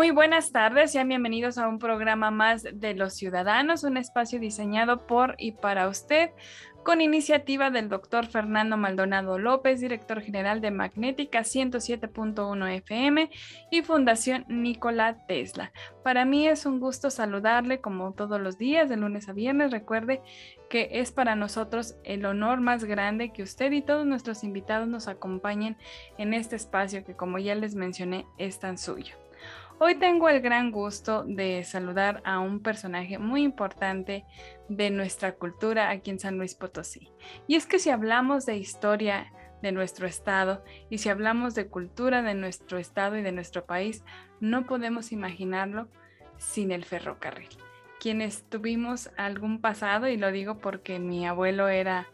Muy buenas tardes. Sean bienvenidos a un programa más de Los Ciudadanos, un espacio diseñado por y para usted con iniciativa del doctor Fernando Maldonado López, director general de Magnética 107.1 FM y Fundación Nikola Tesla. Para mí es un gusto saludarle como todos los días, de lunes a viernes. Recuerde que es para nosotros el honor más grande que usted y todos nuestros invitados nos acompañen en este espacio que como ya les mencioné es tan suyo. Hoy tengo el gran gusto de saludar a un personaje muy importante de nuestra cultura aquí en San Luis Potosí. Y es que si hablamos de historia de nuestro estado y si hablamos de cultura de nuestro estado y de nuestro país, no podemos imaginarlo sin el ferrocarril. Quienes tuvimos algún pasado, y lo digo porque mi abuelo era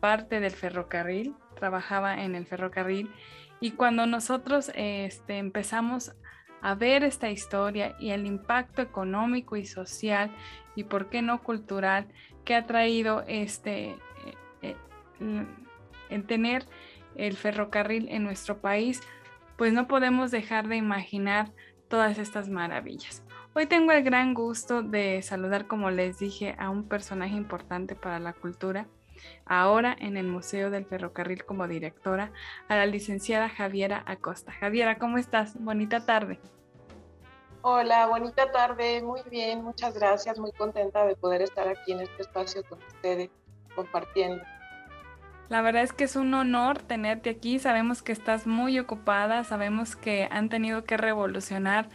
parte del ferrocarril, trabajaba en el ferrocarril, y cuando nosotros este, empezamos a ver esta historia y el impacto económico y social y por qué no cultural que ha traído este eh, eh, en tener el ferrocarril en nuestro país, pues no podemos dejar de imaginar todas estas maravillas. Hoy tengo el gran gusto de saludar, como les dije, a un personaje importante para la cultura, ahora en el Museo del Ferrocarril como directora, a la licenciada Javiera Acosta. Javiera, ¿cómo estás? Bonita tarde. Hola, bonita tarde, muy bien, muchas gracias, muy contenta de poder estar aquí en este espacio con ustedes, compartiendo. La verdad es que es un honor tenerte aquí, sabemos que estás muy ocupada, sabemos que han tenido que revolucionar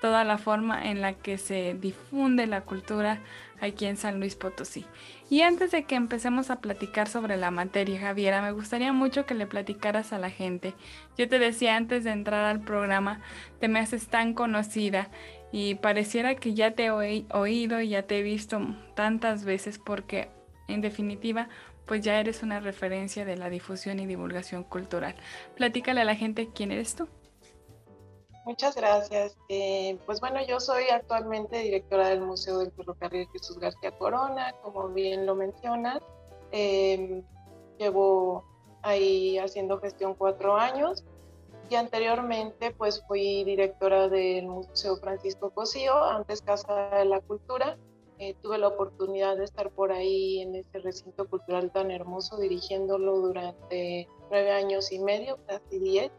toda la forma en la que se difunde la cultura aquí en San Luis Potosí. Y antes de que empecemos a platicar sobre la materia, Javiera, me gustaría mucho que le platicaras a la gente. Yo te decía antes de entrar al programa, te me haces tan conocida y pareciera que ya te he oído y ya te he visto tantas veces porque en definitiva pues ya eres una referencia de la difusión y divulgación cultural. Platícale a la gente quién eres tú. Muchas gracias. Eh, pues bueno, yo soy actualmente directora del Museo del Ferrocarril Jesús García Corona, como bien lo mencionas. Em, llevo ahí haciendo gestión cuatro años y anteriormente pues fui directora del Museo Francisco Cosío, antes Casa de la Cultura. Eh, tuve la oportunidad de estar por ahí en ese recinto cultural tan hermoso, dirigiéndolo durante nueve años y medio, casi diez.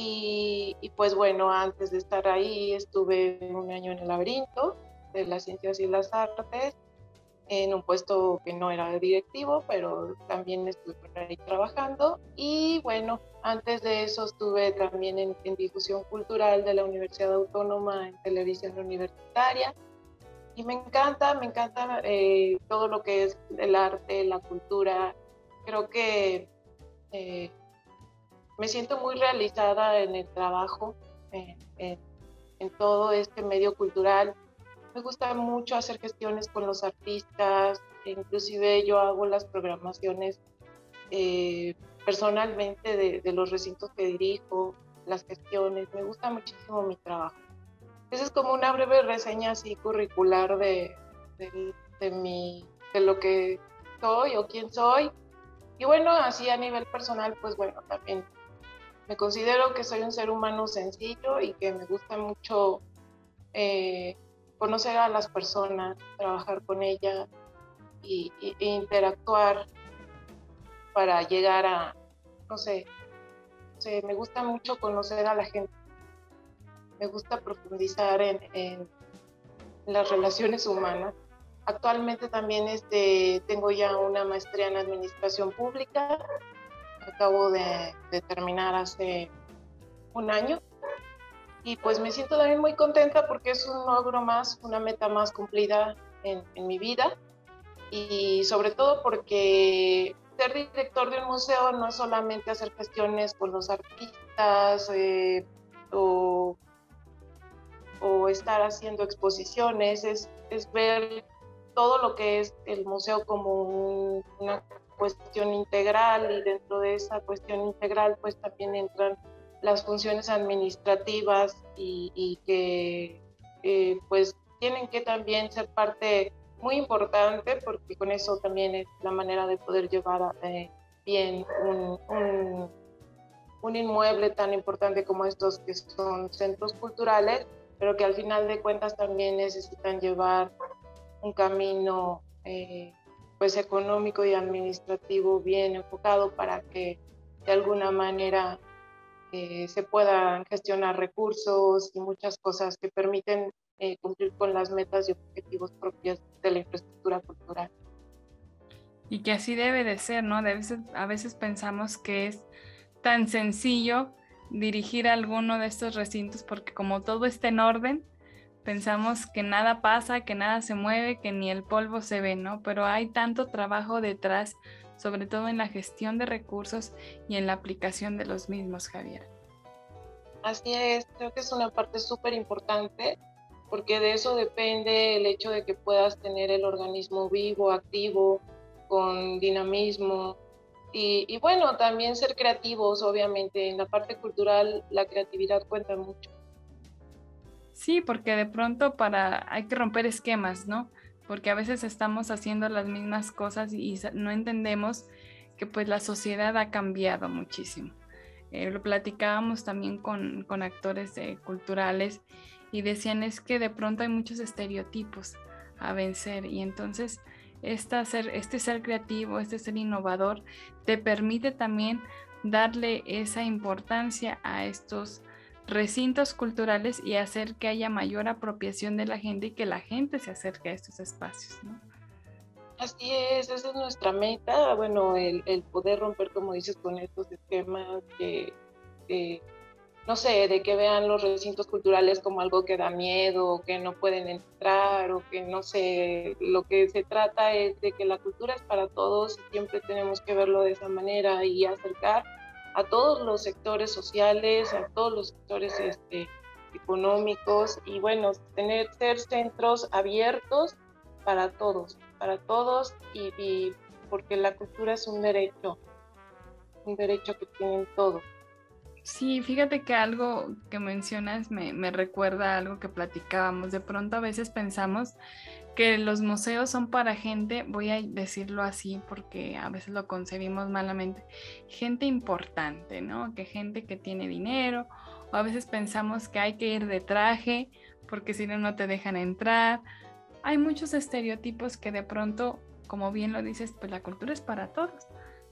Y, pues bueno, antes de estar ahí estuve un año en el laberinto de las ciencias y las artes, en un puesto que no era directivo, pero también estuve por ahí trabajando. Y bueno, antes de eso estuve también en, difusión cultural de la Universidad Autónoma en televisión universitaria. Y me encanta, me encanta eh, todo lo que es el arte, la cultura. Creo que eh, me siento muy realizada en el trabajo, en, todo este medio cultural. Me gusta mucho hacer gestiones con los artistas, inclusive yo hago las programaciones eh, personalmente de, los recintos que dirijo, las gestiones, me gusta muchísimo mi trabajo. Esa es como una breve reseña así curricular de, de, de, mi, de lo que soy o quién soy. Y bueno, así a nivel personal, pues bueno, también me considero que soy un ser humano sencillo y que me gusta mucho eh, conocer a las personas, trabajar con ellas y, e interactuar para llegar a, no sé, me gusta mucho conocer a la gente. Me gusta profundizar en, en las relaciones humanas. Actualmente también este, tengo ya una maestría en administración pública acabo de, terminar hace un año. Y pues me siento también muy contenta porque es un logro más, una meta más cumplida en, mi vida. Y sobre todo porque ser director de un museo no es solamente hacer gestiones con los artistas, eh, o, estar haciendo exposiciones, es, es, ver todo lo que es el museo como una cuestión integral y dentro de esa cuestión integral pues también entran las funciones administrativas y, que eh, pues tienen que también ser parte muy importante porque con eso también es la manera de poder llevar eh, bien un, un, inmueble tan importante como estos que son centros culturales, pero que al final de cuentas también necesitan llevar un camino eh, pues económico y administrativo bien enfocado para que de alguna manera eh, se puedan gestionar recursos y muchas cosas que permiten eh, cumplir con las metas y objetivos propios de la infraestructura cultural. Y que así debe de ser, ¿no? De veces, a veces pensamos que es tan sencillo dirigir alguno de estos recintos porque como todo está en orden, pensamos que nada pasa, que nada se mueve, que ni el polvo se ve, ¿no? Pero hay tanto trabajo detrás, sobre todo en la gestión de recursos y en la aplicación de los mismos, Javier. Así es, creo que es una parte súper importante porque de eso depende el hecho de que puedas tener el organismo vivo, activo, con dinamismo. Y, y bueno, también ser creativos, obviamente. En la parte cultural la creatividad cuenta mucho. Sí, porque de pronto para hay que romper esquemas, ¿no? Porque a veces estamos haciendo las mismas cosas y no entendemos que pues la sociedad ha cambiado muchísimo. Eh, lo platicábamos también con, con actores culturales y decían es que de pronto hay muchos estereotipos a vencer y entonces este ser creativo, este ser innovador, te permite también darle esa importancia a estos recintos culturales y hacer que haya mayor apropiación de la gente y que la gente se acerque a estos espacios. ¿no? Así es, esa es nuestra meta, bueno, el, poder romper, como dices, con estos esquemas que, no sé, de que vean los recintos culturales como algo que da miedo, que no pueden entrar, o que no sé, lo que se trata es de que la cultura es para todos y siempre tenemos que verlo de esa manera y acercar a todos los sectores sociales, a todos los sectores este, económicos y bueno, tener ser centros abiertos para todos, para todos y, porque la cultura es un derecho, un derecho que tienen todos. Sí, fíjate que algo que mencionas me, me recuerda a algo que platicábamos. De pronto a veces pensamos que los museos son para gente, voy a decirlo así porque a veces lo concebimos malamente, gente importante, ¿no? Que gente que tiene dinero, o a veces pensamos que hay que ir de traje porque si no, no te dejan entrar. Hay muchos estereotipos que de pronto, como bien lo dices, pues la cultura es para todos.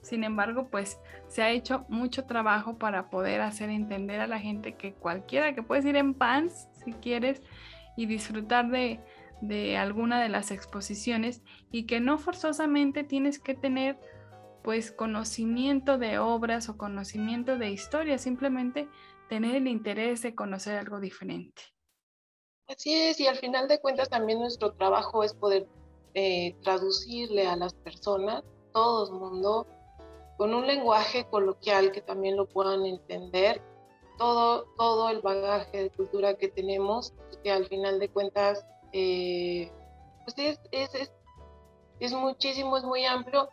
Sin embargo, pues se ha hecho mucho trabajo para poder hacer entender a la gente que cualquiera que puedes ir en pants si quieres y disfrutar de, de alguna de las exposiciones y que no forzosamente tienes que tener pues conocimiento de obras o conocimiento de historia, simplemente tener el interés de conocer algo diferente. Así es, y al final de cuentas también nuestro trabajo es poder eh, traducirle a las personas, todo el mundo, con un lenguaje coloquial que también lo puedan entender, todo, todo el bagaje de cultura que tenemos, que al final de cuentas eh, pues es, es, es, muchísimo, es muy amplio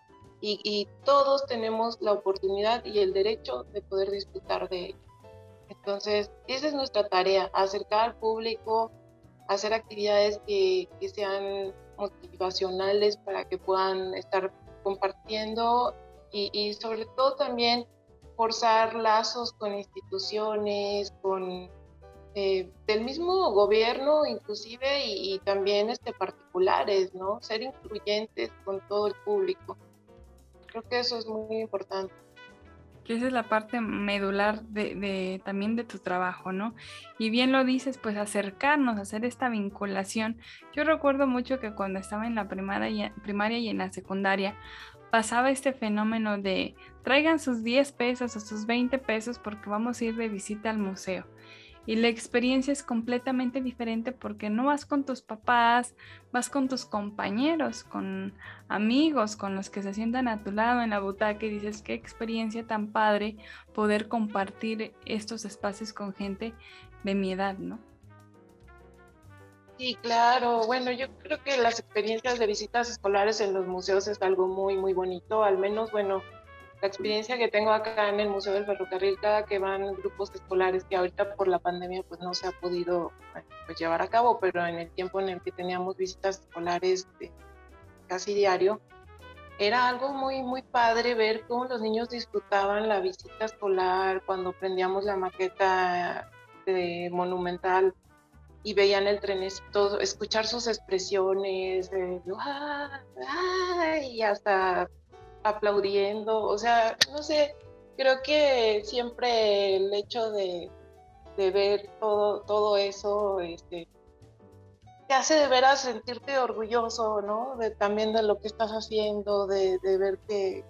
y, todos tenemos la oportunidad y el derecho de poder disfrutar de ello. Entonces, esa es nuestra tarea, acercar al público, hacer actividades que, que sean motivacionales para que puedan estar compartiendo y, y, sobre todo también forzar lazos con instituciones, con eh, del mismo gobierno inclusive y, también este, particulares, ¿no? Ser incluyentes con todo el público. Creo que eso es muy importante. Que esa es la parte medular de, también de tu trabajo, ¿no? Y bien lo dices, pues acercarnos, hacer esta vinculación. Yo recuerdo mucho que cuando estaba en la primaria primaria y en la secundaria, pasaba este fenómeno de traigan sus 10 pesos o sus 20 pesos porque vamos a ir de visita al museo y la experiencia es completamente diferente porque no vas con tus papás, vas con tus compañeros, con amigos, con los que se sientan a tu lado en la butaca y dices, qué experiencia tan padre poder compartir estos espacios con gente de mi edad, ¿no? Sí, claro. Bueno, yo creo que las experiencias de visitas escolares en los museos es algo muy, muy bonito. Al menos, bueno, la experiencia que tengo acá en el Museo del Ferrocarril, cada que van grupos escolares, que ahorita por la pandemia pues no se ha podido pues, llevar a cabo, pero en el tiempo en el que teníamos visitas escolares casi diario, era algo muy, muy padre ver cómo los niños disfrutaban la visita escolar, cuando prendíamos la maqueta de Monumental y veían el trenecito, escuchar sus expresiones, y hasta aplaudiendo, o sea, no sé, creo que siempre el hecho de, ver todo, todo eso, este, te hace de veras sentirte orgulloso, ¿no? De, también de lo que estás haciendo, de, ver que,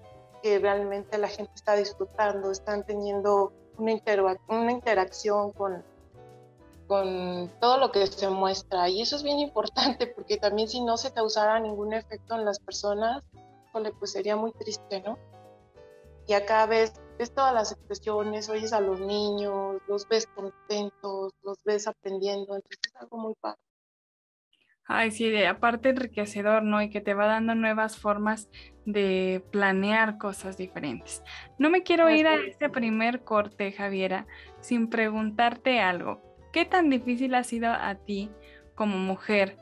realmente la gente está disfrutando, están teniendo una, una interacción con, con todo lo que se muestra. Y eso es bien importante porque también si no se causara ningún efecto en las personas, pues sería muy triste, ¿no? Y acá ves, ves todas las expresiones, oyes a los niños, los ves contentos, los ves aprendiendo, entonces es algo muy padre. Ay, sí, aparte enriquecedor, ¿no? Y que te va dando nuevas formas de planear cosas diferentes. No me quiero ir a este primer corte, Javiera, sin preguntarte algo. ¿Qué tan difícil ha sido a ti como mujer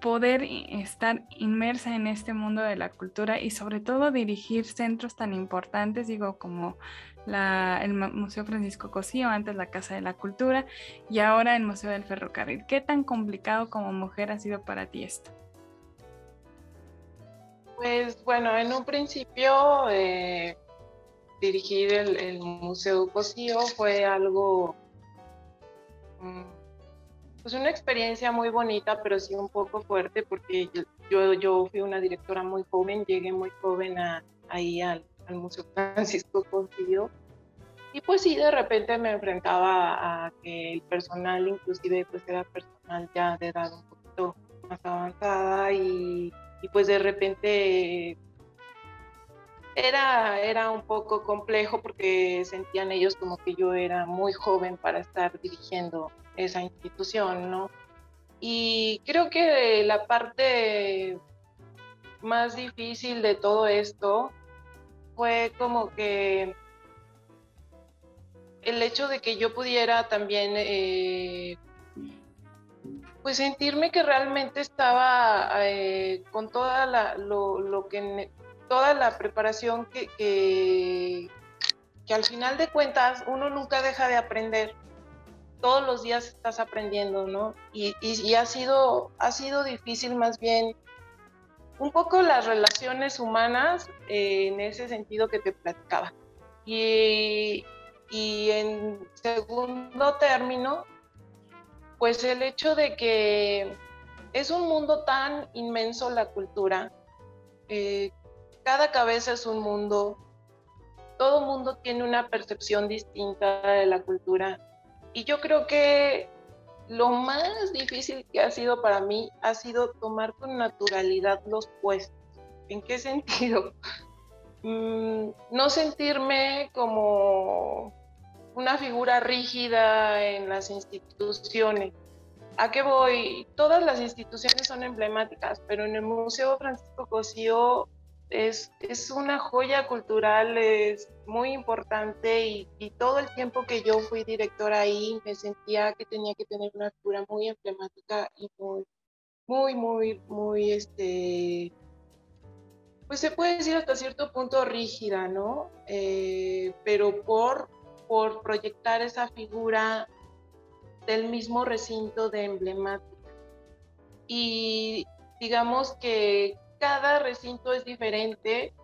poder estar inmersa en este mundo de la cultura y sobre todo dirigir centros tan importantes, digo, como el Museo Francisco Cosío, antes la Casa de la Cultura y ahora el Museo del Ferrocarril. ¿Qué tan complicado como mujer ha sido para ti esto? Pues bueno, en un principio eh, dirigir el, Museo Cosío fue algo pues una experiencia muy bonita, pero sí un poco fuerte porque yo, yo fui una directora muy joven, llegué muy joven ahí al, Museo Francisco Consiglio y pues sí, de repente me enfrentaba a que el personal inclusive pues era personal ya de edad un poquito más avanzada y pues de repente era, era un poco complejo porque sentían ellos como que yo era muy joven para estar dirigiendo esa institución, ¿no? Y creo que la parte más difícil de todo esto fue como que el hecho de que yo pudiera también eh, pues sentirme que realmente estaba eh, con toda la, lo, que toda la preparación que, que, al final de cuentas uno nunca deja de aprender todos los días estás aprendiendo, ¿no? Y, y, ha, sido, ha sido difícil más bien un poco las relaciones humanas eh, en ese sentido que te platicaba. Y, y en segundo término, pues el hecho de que es un mundo tan inmenso la cultura, eh, cada cabeza es un mundo, todo mundo tiene una percepción distinta de la cultura y yo creo que lo más difícil que ha sido para mí ha sido tomar con naturalidad los puestos. ¿En qué sentido? Mm, no sentirme como una figura rígida en las instituciones. ¿A qué voy? Todas las instituciones son emblemáticas, pero en el Museo Francisco Cosío es, es una joya cultural, es muy importante y, todo el tiempo que yo fui directora ahí me sentía que tenía que tener una figura muy emblemática y muy, muy, muy, muy, este, pues se puede decir hasta cierto punto rígida, ¿no? Eh, pero por, por proyectar esa figura del mismo recinto de emblemática. Y digamos que cada recinto es diferente,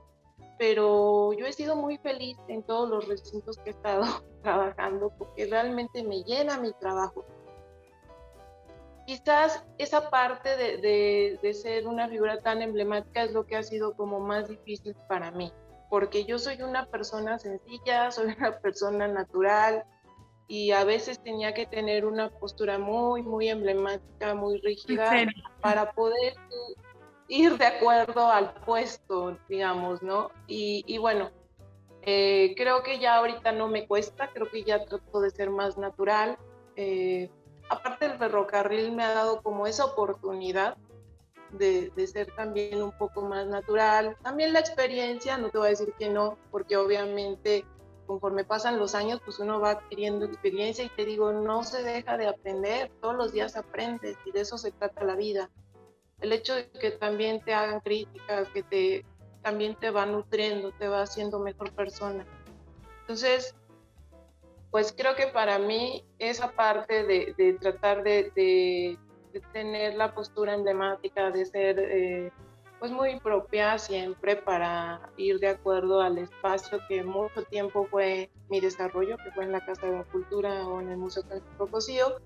pero yo he sido muy feliz en todos los recintos que he estado trabajando porque realmente me llena mi trabajo. Quizás esa parte de, de, ser una figura tan emblemática es lo que ha sido como más difícil para mí, porque yo soy una persona sencilla, soy una persona natural y a veces tenía que tener una postura muy, muy emblemática, muy rígida para poder ir de acuerdo al puesto, digamos, ¿no? Y, bueno, eh, creo que ya ahorita no me cuesta, creo que ya trato de ser más natural. Eh, aparte el ferrocarril me ha dado como esa oportunidad de, de, ser también un poco más natural. También la experiencia, no te voy a decir que no, porque obviamente conforme pasan los años, pues uno va adquiriendo experiencia y te digo, no se deja de aprender, todos los días aprendes y de eso se trata la vida. El hecho de que también te hagan críticas, que te, también te va nutriendo, te va haciendo mejor persona. Entonces, pues creo que para mí esa parte de, tratar de, de, tener la postura emblemática, de ser... Eh, pues muy propia siempre para ir de acuerdo al espacio que mucho tiempo fue mi desarrollo, que fue en la Casa de la Cultura o en el Museo Francisco Cosío,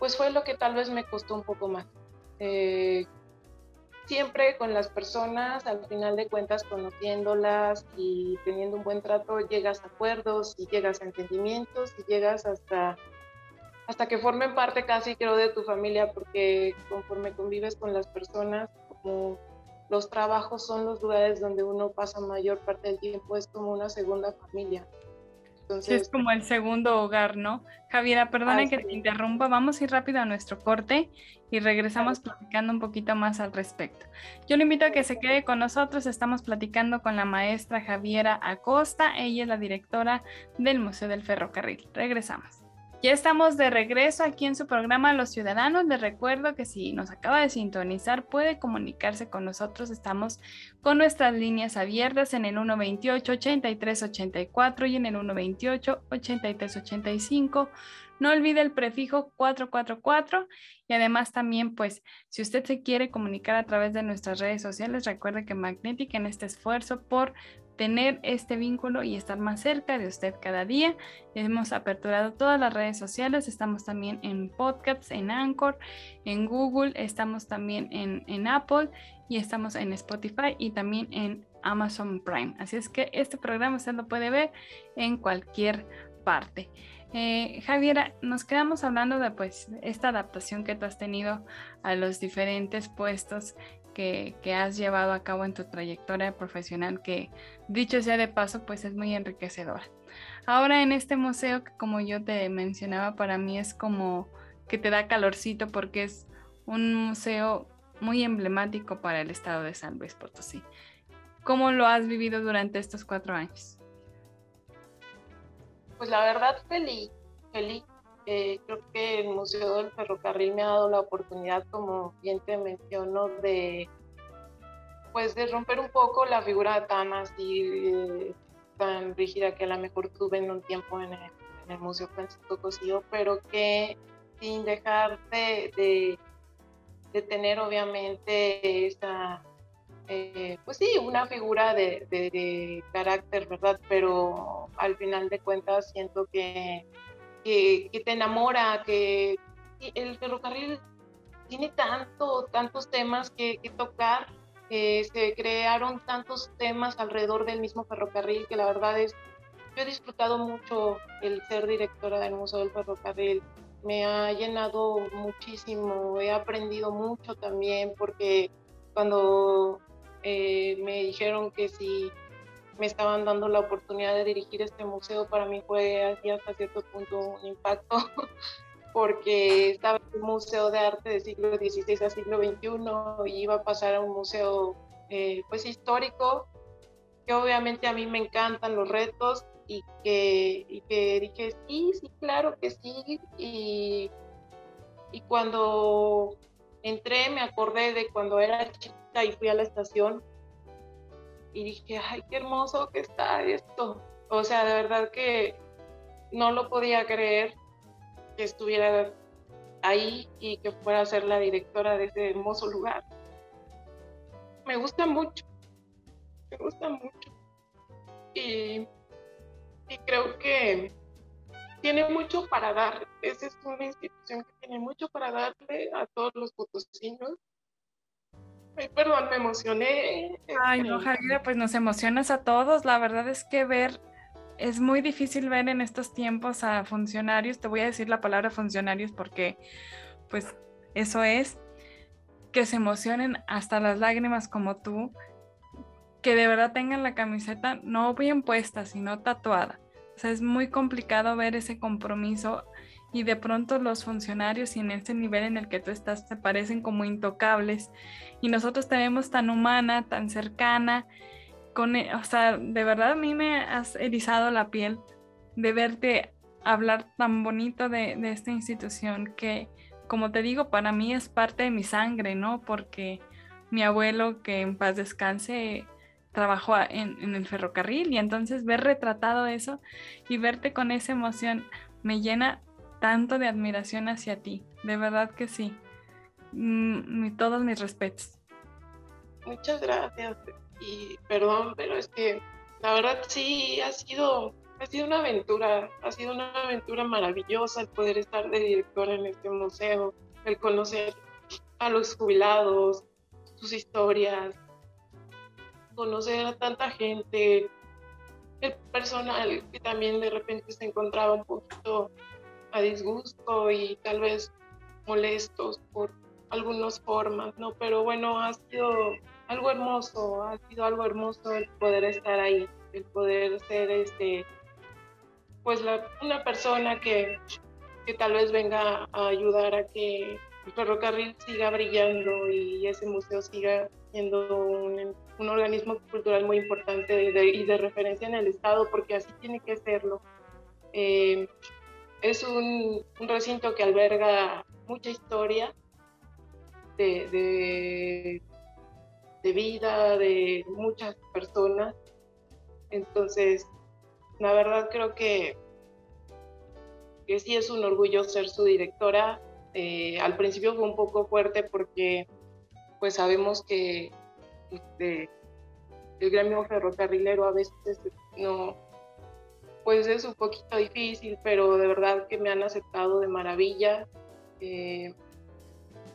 pues fue lo que tal vez me costó un poco más. Eh, siempre con las personas, al final de cuentas conociéndolas y teniendo un buen trato, llegas a acuerdos y llegas a entendimientos y llegas hasta hasta que formen parte casi creo de tu familia porque conforme convives con las personas los trabajos son los lugares donde uno pasa mayor parte del tiempo, es como una segunda familia. Entonces, es como el segundo hogar, ¿no? Javiera, perdona que te interrumpa, vamos a ir rápido a nuestro corte y regresamos platicando un poquito más al respecto. Yo le invito a que se quede con nosotros, estamos platicando con la maestra Javiera Acosta, ella es la directora del Museo del Ferrocarril. Regresamos. Ya estamos de regreso aquí en su programa Los Ciudadanos. Les recuerdo que si nos acaba de sintonizar puede comunicarse con nosotros. Estamos con nuestras líneas abiertas en el 128-8384 y en el 128-8385. No olvide el prefijo 444 y además también pues si usted se quiere comunicar a través de nuestras redes sociales, recuerde que Magnetic en este esfuerzo por tener este vínculo y estar más cerca de usted cada día. Hemos aperturado todas las redes sociales, estamos también en podcasts, en Anchor, en Google, estamos también en, en Apple y estamos en Spotify y también en Amazon Prime. Así es que este programa usted lo puede ver en cualquier parte. Eh, Javiera, nos quedamos hablando de pues esta adaptación que tú has tenido a los diferentes puestos que, has llevado a cabo en tu trayectoria profesional, que dicho sea de paso, pues es muy enriquecedora. Ahora en este museo, que como yo te mencionaba, para mí es como que te da calorcito porque es un museo muy emblemático para el estado de San Luis Potosí. ¿Cómo lo has vivido durante estos cuatro años? Pues la verdad, feliz, feliz eh, creo que el Museo del Ferrocarril me ha dado la oportunidad, como bien te menciono, de pues de romper un poco la figura tan así, tan rígida que a lo mejor tuve en un tiempo en el, Museo Francisco Cosío, pero que sin dejar de, de, tener obviamente esa, eh, pues sí, una figura de, de, carácter, ¿verdad? Pero al final de cuentas siento que que, te enamora, que el ferrocarril tiene tanto, tantos temas que, tocar, se crearon tantos temas alrededor del mismo ferrocarril que la verdad es, yo he disfrutado mucho el ser directora del Museo del Ferrocarril, me ha llenado muchísimo, he aprendido mucho también porque cuando eh, me dijeron que si me estaban dando la oportunidad de dirigir este museo, para mí fue hasta cierto punto un impacto, porque estaba en un museo de arte del siglo XVI a siglo XXI y iba a pasar a un museo eh, pues histórico, que obviamente a mí me encantan los retos y que, y que dije, sí, sí, claro que sí, y, y cuando entré me acordé de cuando era chica y fui a la estación y dije, ay, qué hermoso que está esto. O sea, de verdad que no lo podía creer que estuviera ahí y que fuera a ser la directora de ese hermoso lugar. Me gusta mucho, me gusta mucho. Y, y creo que tiene mucho para dar. Esa es una institución que tiene mucho para darle a todos los potosinos Ay, perdón, me emocioné. Ay, no, Javiera, pues nos emocionas a todos. La verdad es que ver es muy difícil ver en estos tiempos a funcionarios, te voy a decir la palabra funcionarios porque pues eso es, que se emocionen hasta las lágrimas como tú, que de verdad tengan la camiseta no bien puesta, sino tatuada. O sea, es muy complicado ver ese compromiso y de pronto los funcionarios y en ese nivel en el que tú estás te parecen como intocables y nosotros te vemos tan humana, tan cercana, con, e, o sea, de verdad a mí me has erizado la piel de verte hablar tan bonito de, de esta institución que, como te digo, para mí es parte de mi sangre, ¿no? Porque mi abuelo, que en paz descanse, trabajó en, en, el ferrocarril y entonces ver retratado eso y verte con esa emoción me llena tanto de admiración hacia ti, de verdad que sí. Mm, todos mis respetos. Muchas gracias y perdón, pero es que la verdad sí ha sido ha sido una aventura, ha sido una aventura maravillosa el poder estar de director en este museo, el conocer a los jubilados, sus historias, conocer a tanta gente, el personal que también de repente se encontraba un poquito a disgusto y tal vez molestos por algunas formas, ¿no? Pero bueno, ha sido algo hermoso, ha sido algo hermoso el poder estar ahí, el poder ser este, pues la, una persona que, que tal vez venga a ayudar a que el ferrocarril siga brillando y ese museo siga siendo un, un organismo cultural muy importante y de referencia en el Estado, porque así tiene que serlo. Eh, es un, recinto que alberga mucha historia de, de, vida de muchas personas. Entonces, la verdad creo que, que sí es un orgullo ser su directora. Eh, al principio fue un poco fuerte porque pues sabemos que este, el gremio ferrocarrilero a veces no, pues es un poquito difícil, pero de verdad que me han aceptado de maravilla. Eh,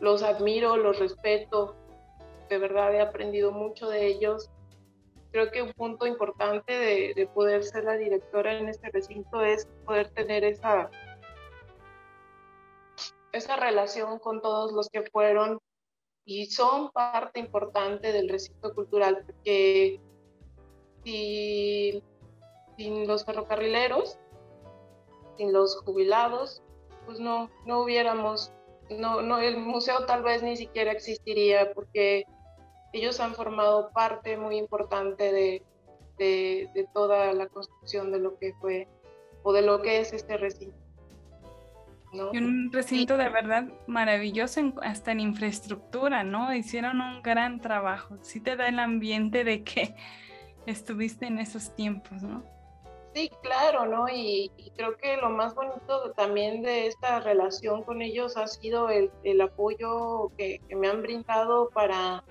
los admiro, los respeto, de verdad he aprendido mucho de ellos. Creo que un punto importante de, de poder ser la directora en este recinto es poder tener esa, esa relación con todos los que fueron y son parte importante del recinto cultural, porque si sin los ferrocarrileros, sin los jubilados, pues no, no hubiéramos, no, no, el museo tal vez ni siquiera existiría porque ellos han formado parte muy importante de, de, toda la construcción de lo que fue o de lo que es este recinto. Y un recinto de verdad maravilloso hasta en infraestructura, ¿no? Hicieron un gran trabajo. Sí te da el ambiente de que estuviste en esos tiempos, ¿no? Sí, claro, ¿no? Y, creo que lo más bonito también de esta relación con ellos ha sido el, apoyo que, me han brindado para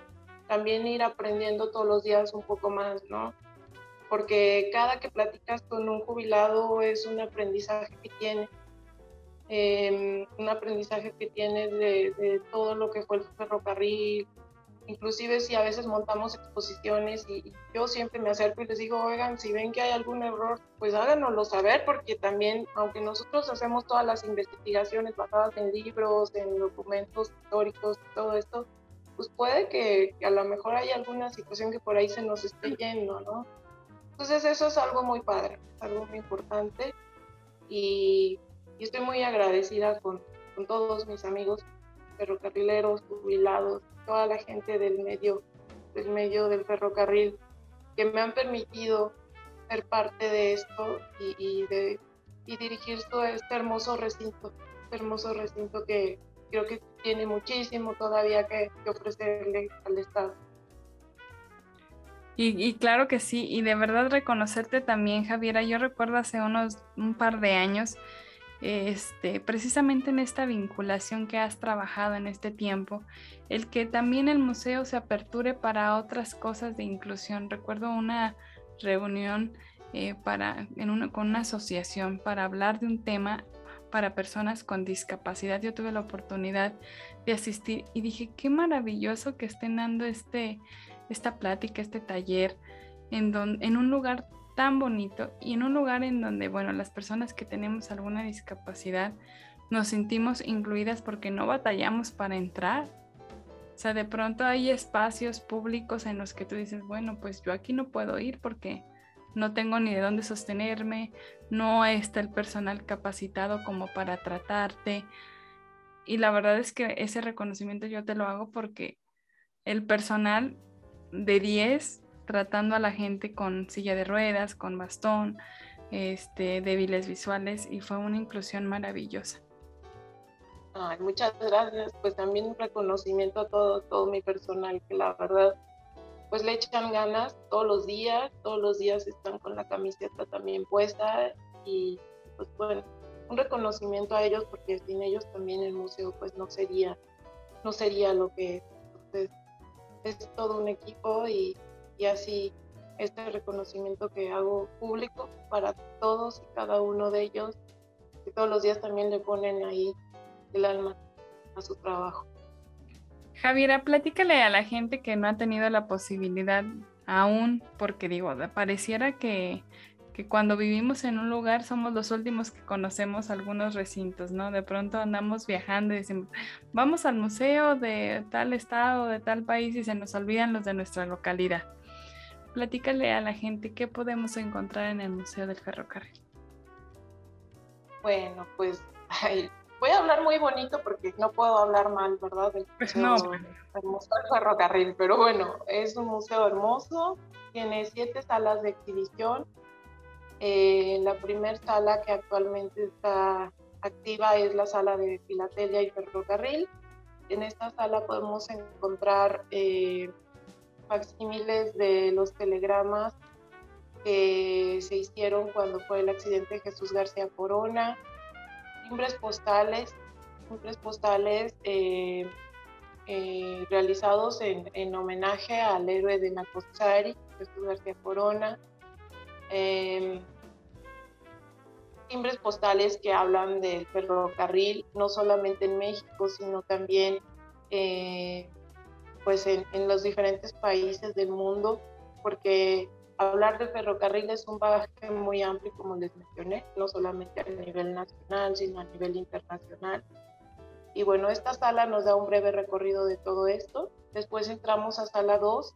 también ir aprendiendo todos los días un poco más, ¿no? Porque cada que platicas con un jubilado es un aprendizaje que tiene, em, un aprendizaje que tiene de, de todo lo que fue el ferrocarril, inclusive si a veces montamos exposiciones y, yo siempre me acerco y les digo, oigan, si ven que hay algún error, pues háganoslo saber, porque también, aunque nosotros hacemos todas las investigaciones basadas en libros, en documentos históricos, todo esto, pues puede que, a lo mejor hay alguna situación que por ahí se nos esté yendo, ¿no? Entonces eso es algo muy padre, algo muy importante y, estoy muy agradecida con, con todos mis amigos ferrocarrileros, jubilados, toda la gente del medio, del medio del ferrocarril, que me han permitido ser parte de esto y, de, y dirigir todo este hermoso recinto, este hermoso recinto que creo que tiene muchísimo todavía que, ofrecerle al Estado. Y, y, claro que sí, y de verdad reconocerte también, Javiera. Yo recuerdo hace unos un par de años este, precisamente en esta vinculación que has trabajado en este tiempo, el que también el museo se aperture para otras cosas de inclusión. Recuerdo una reunión eh, para, en una, con una asociación para hablar de un tema para personas con discapacidad. Yo tuve la oportunidad de asistir y dije, qué maravilloso que estén dando este, esta plática, este taller, en, don, en un lugar tan bonito y en un lugar en donde, bueno, las personas que tenemos alguna discapacidad nos sentimos incluidas porque no batallamos para entrar. O sea, de pronto hay espacios públicos en los que tú dices, bueno, pues yo aquí no puedo ir porque no tengo ni de dónde sostenerme, no está el personal capacitado como para tratarte. Y la verdad es que ese reconocimiento yo te lo hago porque el personal de 10 tratando a la gente con silla de ruedas, con bastón, este, débiles visuales y fue una inclusión maravillosa. Ay, muchas gracias. Pues también un reconocimiento a todo, todo mi personal que la verdad pues le echan ganas todos los días, todos los días están con la camiseta también puesta y pues bueno, un reconocimiento a ellos porque sin ellos también el museo pues no sería, no sería lo que es. Es todo un equipo y, y así este reconocimiento que hago público para todos y cada uno de ellos, que todos los días también le ponen ahí el alma a su trabajo. Javiera, platícale a la gente que no ha tenido la posibilidad aún, porque digo, pareciera que, que, cuando vivimos en un lugar somos los últimos que conocemos algunos recintos, ¿no? De pronto andamos viajando y decimos, vamos al museo de tal estado, de tal país y se nos olvidan los de nuestra localidad. Platícale a la gente qué podemos encontrar en el Museo del Ferrocarril. Bueno, pues voy a hablar muy bonito porque no puedo hablar mal, ¿verdad? Del pues no. Museo del Ferrocarril, pero bueno, es un museo hermoso, tiene siete salas de exhibición. Eh, la primera sala que actualmente está activa es la sala de filatelia y ferrocarril. En esta sala podemos encontrar eh, facsímiles de los telegramas que se hicieron cuando fue el accidente de Jesús García Corona, timbres postales, timbres postales eh, eh, realizados en, homenaje al héroe de Nacozari, Jesús García Corona, em, timbres postales que hablan del ferrocarril, no solamente en México, sino también eh, pues en, los diferentes países del mundo, porque hablar de ferrocarril es un bagaje muy amplio, como les mencioné, no solamente a nivel nacional, sino a nivel internacional. Y bueno, esta sala nos da un breve recorrido de todo esto. Después entramos a sala 2.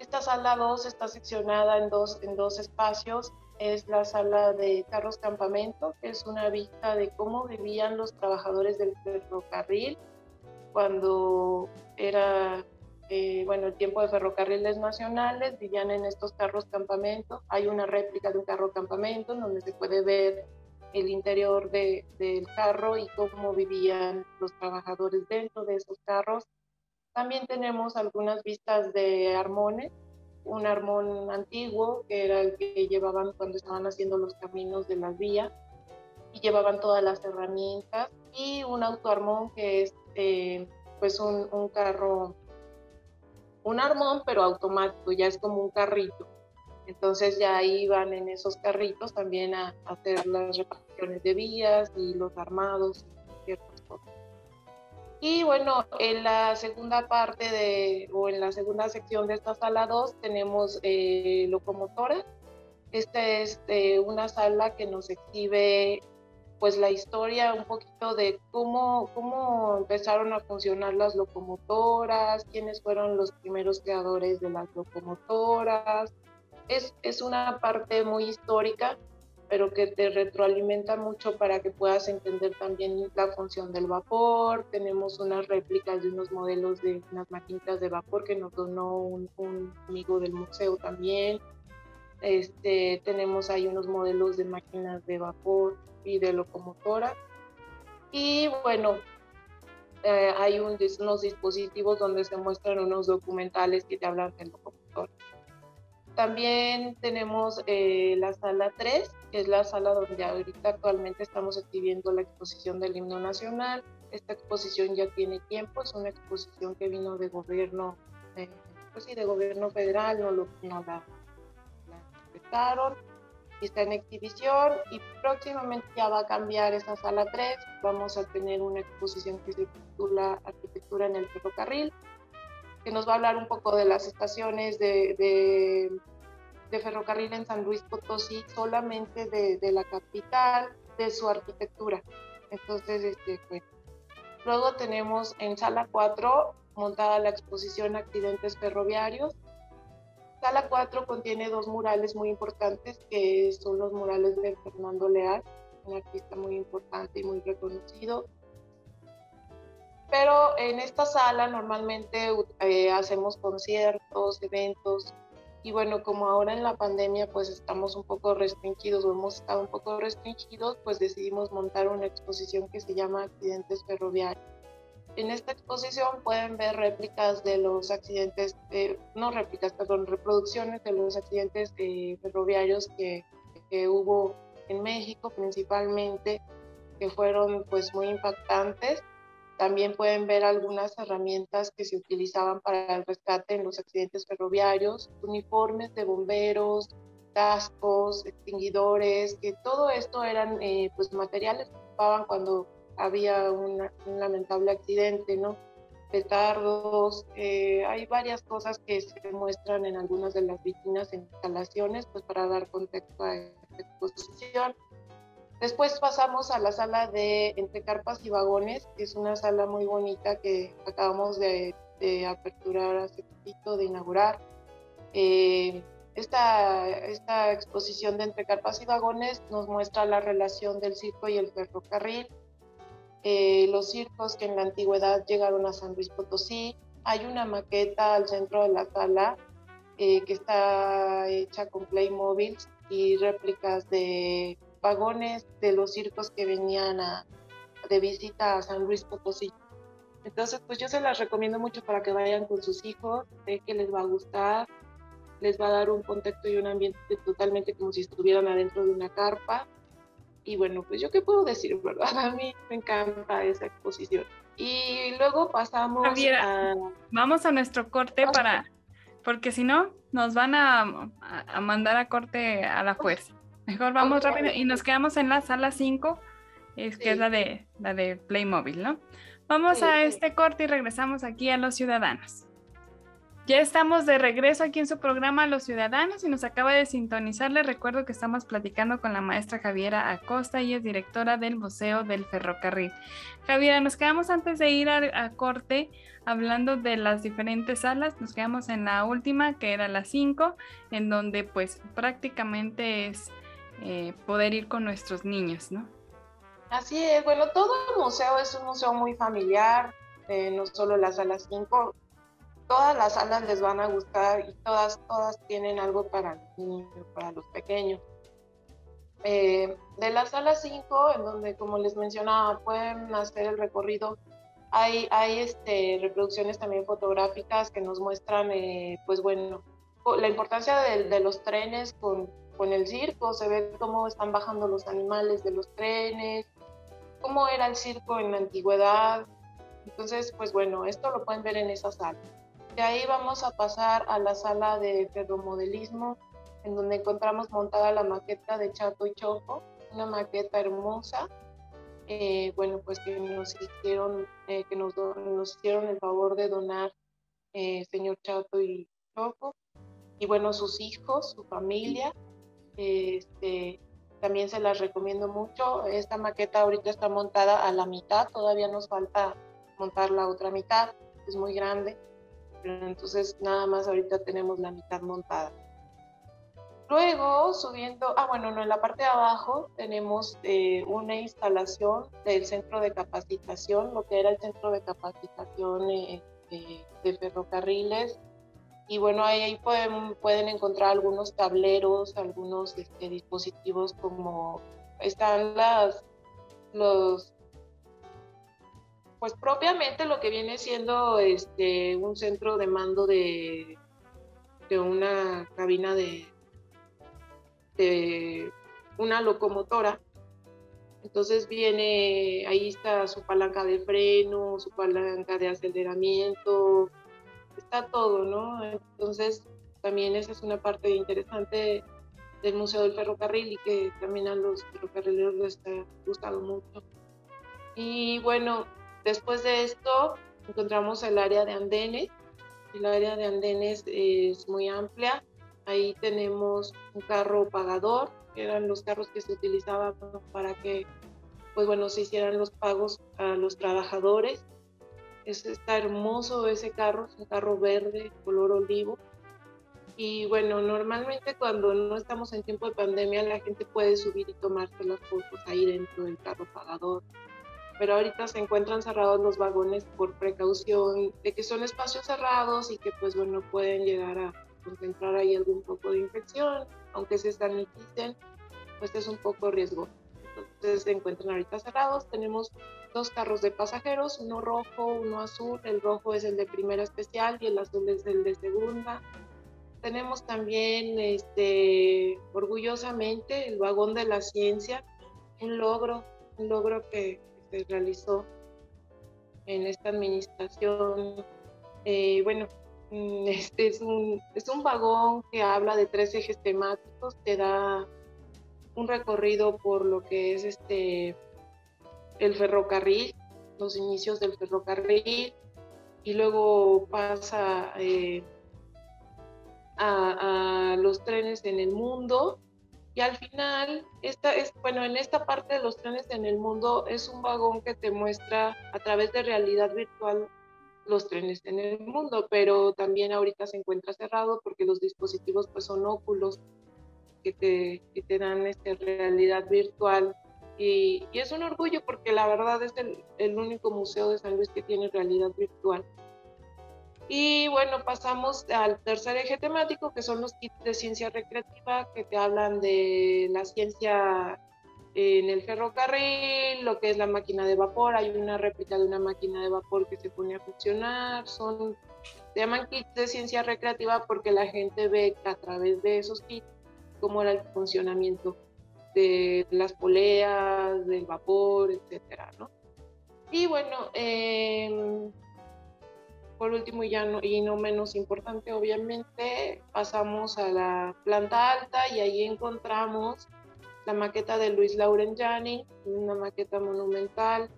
Esta sala 2 está seccionada en dos, en dos espacios. Es la sala de carros campamento, que es una vista de cómo vivían los trabajadores del ferrocarril cuando era eh, bueno, el tiempo de ferrocarriles nacionales, vivían en estos carros campamento. Hay una réplica de un carro campamento donde se puede ver el interior de, del carro y cómo vivían los trabajadores dentro de esos carros. También tenemos algunas vistas de armones, un armón antiguo que era el que llevaban cuando estaban haciendo los caminos de las vías y llevaban todas las herramientas y un autoarmón que es eh, pues un, un carro un armón, pero automático, ya es como un carrito. Entonces ya iban en esos carritos también a, hacer las reparaciones de vías y los armados ciertas cosas. Y bueno, en la segunda parte de, o en la segunda sección de esta sala 2 tenemos eh, locomotora. Esta es eh, una sala que nos exhibe pues la historia un poquito de cómo, cómo empezaron a funcionar las locomotoras, quiénes fueron los primeros creadores de las locomotoras. Es, es una parte muy histórica, pero que te retroalimenta mucho para que puedas entender también la función del vapor. Tenemos unas réplicas de unos modelos de unas maquinitas de vapor que nos donó un, un amigo del museo también. Este, tenemos ahí unos modelos de máquinas de vapor y de locomotora. Y bueno, eh, hay unos dispositivos donde se muestran unos documentales que te hablan del locomotor. También tenemos eh, la sala 3, que es la sala donde ahorita actualmente estamos exhibiendo la exposición del himno nacional. Esta exposición ya tiene tiempo, es una exposición que vino de gobierno, eh, pues sí, de gobierno federal, no, lo, no la, la está en exhibición y próximamente ya va a cambiar esa sala 3. Vamos a tener una exposición que se titula Arquitectura en el ferrocarril, que nos va a hablar un poco de las estaciones de, de ferrocarril en San Luis Potosí solamente de, de la capital, de su arquitectura. Entonces, este, pues, luego tenemos en sala 4 montada la exposición Accidentes Ferroviarios. Sala 4 contiene dos murales muy importantes, que son los murales de Fernando Leal, un artista muy importante y muy reconocido. Pero en esta sala normalmente eh, hacemos conciertos, eventos, y bueno, como ahora en la pandemia pues estamos un poco restringidos o hemos estado un poco restringidos, pues decidimos montar una exposición que se llama Accidentes Ferroviarios. En esta exposición pueden ver réplicas de los accidentes, eh, no réplicas, perdón, reproducciones de los accidentes eh, ferroviarios que, que hubo en México principalmente, que fueron pues muy impactantes. También pueden ver algunas herramientas que se utilizaban para el rescate en los accidentes ferroviarios, uniformes de bomberos, cascos, extinguidores, que todo esto eran eh, pues materiales que ocupaban cuando había un lamentable accidente, ¿no? Petardos, eh, hay varias cosas que se muestran en algunas de las vitrinas en instalaciones, pues para dar contexto a esta exposición. Después pasamos a la sala de entre carpas y vagones, que es una sala muy bonita que acabamos de, aperturar hace poquito, de inaugurar. Eh, esta, esta exposición de entre carpas y vagones nos muestra la relación del circo y el ferrocarril, eh, los circos que en la antigüedad llegaron a San Luis Potosí. Hay una maqueta al centro de la sala eh, que está hecha con Playmobil y réplicas de vagones de los circos que venían a, de visita a San Luis Potosí. Entonces, pues yo se las recomiendo mucho para que vayan con sus hijos, sé que les va a gustar, les va a dar un contexto y un ambiente totalmente como si estuvieran adentro de una carpa. Y bueno, pues yo qué puedo decir, ¿verdad? A mí me encanta esa exposición. Y luego pasamos a... Vamos a nuestro corte para... Porque si no, nos van a, a mandar a corte a la fuerza. Mejor vamos rápido y nos quedamos en la sala 5, es que es la de, la de Playmobil, ¿no? Vamos a este corte y regresamos aquí a los ciudadanos. Ya estamos de regreso aquí en su programa Los Ciudadanos y nos acaba de sintonizar. Les recuerdo que estamos platicando con la maestra Javiera Acosta y es directora del Museo del Ferrocarril. Javiera, nos quedamos antes de ir a, corte hablando de las diferentes salas. Nos quedamos en la última, que era la 5, en donde pues prácticamente es eh, poder ir con nuestros niños, ¿no? Así es, bueno, todo el museo es un museo muy familiar, eh, no solo la sala 5, todas las salas les van a gustar y todas, todas tienen algo para los niños, para los pequeños. Eh, de la sala 5, en donde, como les mencionaba, pueden hacer el recorrido, hay, hay este, reproducciones también fotográficas que nos muestran, pues bueno, la importancia de los trenes con con el circo, se ve cómo están bajando los animales de los trenes, cómo era el circo en la antigüedad. Entonces, pues bueno, esto lo pueden ver en esa sala. De ahí vamos a pasar a la sala de ferromodelismo, en donde encontramos montada la maqueta de Chato y Choco, una maqueta hermosa. Eh, bueno, pues que nos hicieron, eh, que nos, nos, hicieron el favor de donar eh, señor Chato y Choco. Y bueno, sus hijos, su familia, este, también se las recomiendo mucho. Esta maqueta ahorita está montada a la mitad, todavía nos falta montar la otra mitad, es muy grande, entonces nada más ahorita tenemos la mitad montada. Luego, subiendo, ah bueno, no, en la parte de abajo tenemos eh, una instalación del centro de capacitación, lo que era el centro de capacitación eh, eh, de ferrocarriles y bueno, ahí, pueden, pueden encontrar algunos tableros, algunos este, dispositivos como están las, los, pues propiamente lo que viene siendo este, un centro de mando de, de una cabina de, de una locomotora. Entonces viene, ahí está su palanca de freno, su palanca de aceleramiento, está todo, ¿no? Entonces, también esa es una parte interesante del Museo del Ferrocarril y que también a los ferrocarrileros les ha gustado mucho. Y bueno, después de esto encontramos el área de andenes. El área de andenes es muy amplia. Ahí tenemos un carro pagador, que eran los carros que se utilizaban para que, pues bueno, se hicieran los pagos a los trabajadores. Es, está hermoso ese carro, es un carro verde, color olivo. Y bueno, normalmente cuando no estamos en tiempo de pandemia, la gente puede subir y tomarse las fotos ahí dentro del carro pagador. Pero ahorita se encuentran cerrados los vagones por precaución de que son espacios cerrados y que pues bueno, pueden llegar a concentrar ahí algún poco de infección, aunque se saniticen, pues es un poco riesgo. Entonces se encuentran ahorita cerrados. Tenemos dos carros de pasajeros, uno rojo, uno azul. El rojo es el de primera especial y el azul es el de segunda. Tenemos también, este, orgullosamente, el vagón de la ciencia, un logro, un logro que, se realizó en esta administración. Eh, bueno, Mm, este es un, es un vagón que habla de tres ejes temáticos, te da un recorrido por lo que es este el ferrocarril, los inicios del ferrocarril, y luego pasa eh, a, a, los trenes en el mundo. Y al final, esta es, bueno, en esta parte de los trenes en el mundo es un vagón que te muestra a través de realidad virtual los trenes en el mundo, pero también ahorita se encuentra cerrado porque los dispositivos pues son óculos que te, que te dan esta realidad virtual y, y, es un orgullo porque la verdad es el, el, único museo de San Luis que tiene realidad virtual. Y bueno, pasamos al tercer eje temático, que son los kits de ciencia recreativa, que te hablan de la ciencia en el ferrocarril, lo que es la máquina de vapor, hay una réplica de una máquina de vapor que se pone a funcionar, son, se llaman kits de ciencia recreativa porque la gente ve a través de esos kits cómo era el funcionamiento de las poleas, del vapor, etcétera, ¿no? Y bueno, eh, por último y, no, menos importante, obviamente, pasamos a la planta alta y ahí encontramos la maqueta de Luis Lauren Janney, una maqueta monumental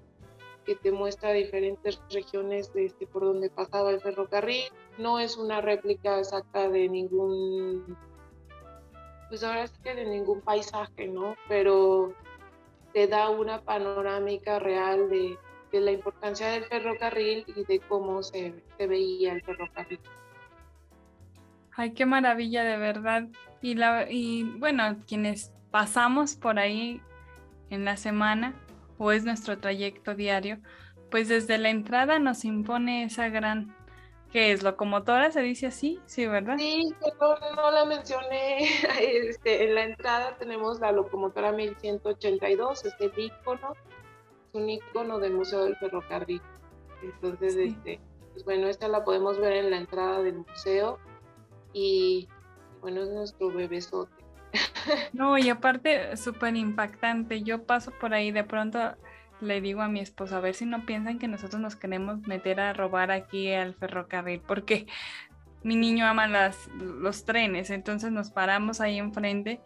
que te muestra diferentes regiones de este, por donde pasaba el ferrocarril. No es una réplica exacta de ningún, pues ahora sí que de ningún paisaje, ¿no? Pero te da una panorámica real de, de la importancia del ferrocarril y de cómo se, se veía el ferrocarril. Ay, qué maravilla de verdad. Y, la, y bueno, quienes pasamos por ahí en la semana o es nuestro trayecto diario, pues desde la entrada nos impone esa gran, ¿qué es? ¿Locomotora? ¿Se dice así? Sí, ¿verdad? Sí, no, no la mencioné. Este, en la entrada tenemos la locomotora 1182, es el icono, un icono del Museo del Ferrocarril. Entonces, sí. este, pues bueno, esta la podemos ver en la entrada del museo y bueno, es nuestro bebesote. No, y aparte, súper impactante. Yo paso por ahí, de pronto le digo a mi esposo, a ver si no piensan que nosotros nos queremos meter a robar aquí al ferrocarril, porque mi niño ama las, los trenes, entonces nos paramos ahí enfrente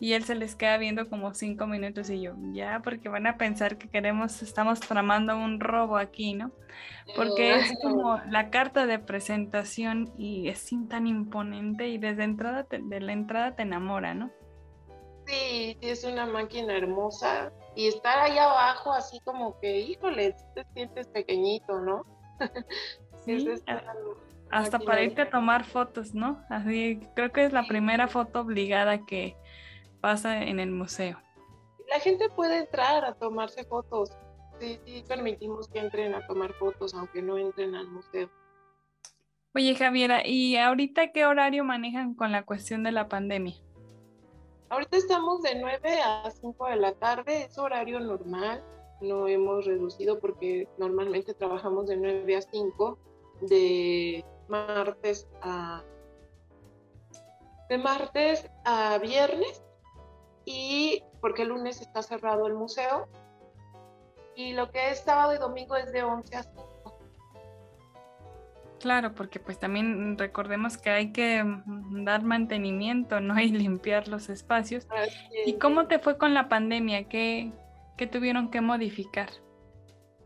y él se les queda viendo como cinco minutos y yo, ya, porque van a pensar que queremos, estamos tramando un robo aquí, ¿no? Porque es como la carta de presentación y es tan imponente y desde entrada te, de la entrada te enamora, ¿no? Sí, es una máquina hermosa y estar ahí abajo así como que, híjole, te sientes pequeñito, ¿no? Sí, hasta para irte a tomar fotos, ¿no? Así, creo que es la primera foto obligada que pasa en el museo. La gente puede entrar a tomarse fotos. Sí, sí, permitimos que entren a tomar fotos, aunque no entren al museo. Oye, Javiera, ¿y ahorita qué horario manejan con la cuestión de la pandemia? Ahorita estamos de 9 a 5 de la tarde, es horario normal, no hemos reducido porque normalmente trabajamos de 9 a 5, de martes a de martes a viernes y porque el lunes está cerrado el museo y lo que es sábado y domingo es de 11 a 5. Claro, porque pues también recordemos que hay que dar mantenimiento, ¿no? Y limpiar los espacios. ¿Y cómo te fue con la pandemia? ¿Qué, ¿Qué, tuvieron que modificar?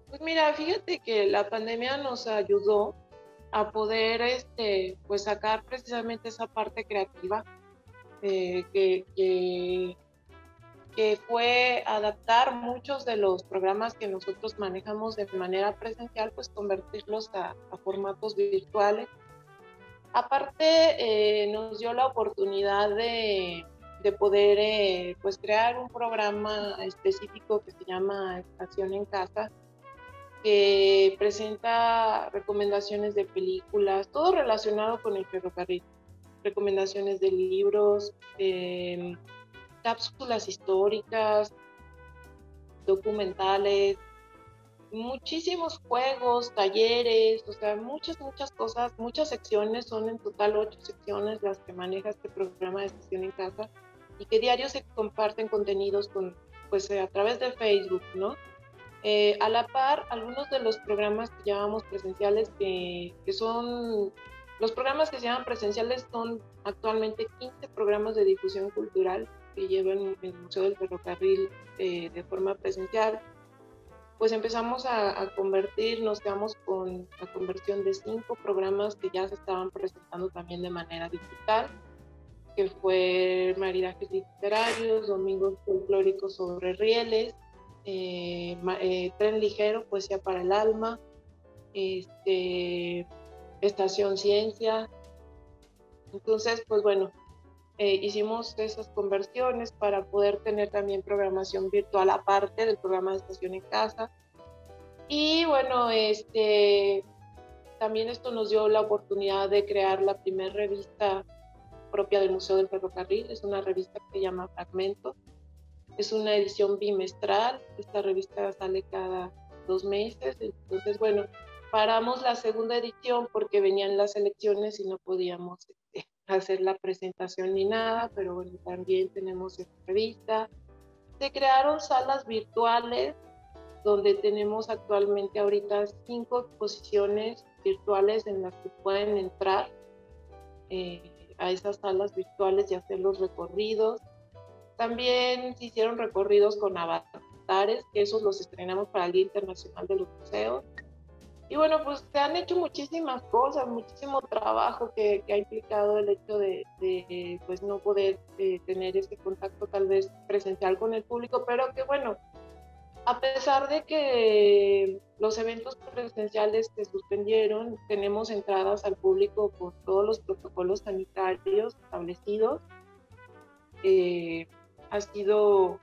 Pues mira, fíjate que la pandemia nos ayudó a poder este, pues sacar precisamente esa parte creativa eh, que, que, fue adaptar muchos de los programas que nosotros manejamos de manera presencial, pues convertirlos a, formatos virtuales. Aparte, eh, nos dio la oportunidad de, de poder eh, pues crear un programa específico que se llama Estación en Casa, que presenta recomendaciones de películas, todo relacionado con el ferrocarril, recomendaciones de libros, em, cápsulas históricas, documentales, muchísimos juegos, talleres, o sea, muchas, muchas cosas, muchas secciones, son en total ocho secciones las que maneja este programa de estación en casa y que diario se comparten contenidos con, pues, a través de Facebook, ¿no? Eh, a la par, algunos de los programas que llamamos presenciales, que, que, son, los programas que se llaman presenciales son actualmente 15 programas de difusión cultural que llevan el Museo del Ferrocarril eh, de forma presencial. Pues empezamos a, a, convertir, nos quedamos con la conversión de cinco programas que ya se estaban presentando también de manera digital, que fue maridajes literarios, domingos folclóricos sobre rieles, eh, eh, tren ligero, poesía para el alma, este, estación ciencia. Entonces, pues bueno, eh, hicimos esas conversiones para poder tener también programación virtual aparte del programa de estación en casa. Y bueno, este, también esto nos dio la oportunidad de crear la primera revista propia del Museo del Ferrocarril. Es una revista que se llama Fragmentos es una edición bimestral, esta revista sale cada dos meses, entonces bueno, paramos la segunda edición porque venían las elecciones y no podíamos hacer la presentación ni nada, pero bueno, también tenemos esta revista. Se crearon salas virtuales donde tenemos actualmente ahorita cinco exposiciones virtuales en las que pueden entrar eh, a esas salas virtuales y hacer los recorridos. También se hicieron recorridos con avatares, que esos los estrenamos para el Día Internacional de los Museos. Y bueno, pues se han hecho muchísimas cosas, muchísimo trabajo que, ha implicado el hecho de, pues no poder eh, tener ese contacto tal vez presencial con el público, pero que bueno, a pesar de que los eventos presenciales se suspendieron, tenemos entradas al público por todos los protocolos sanitarios establecidos. Eh, ha sido,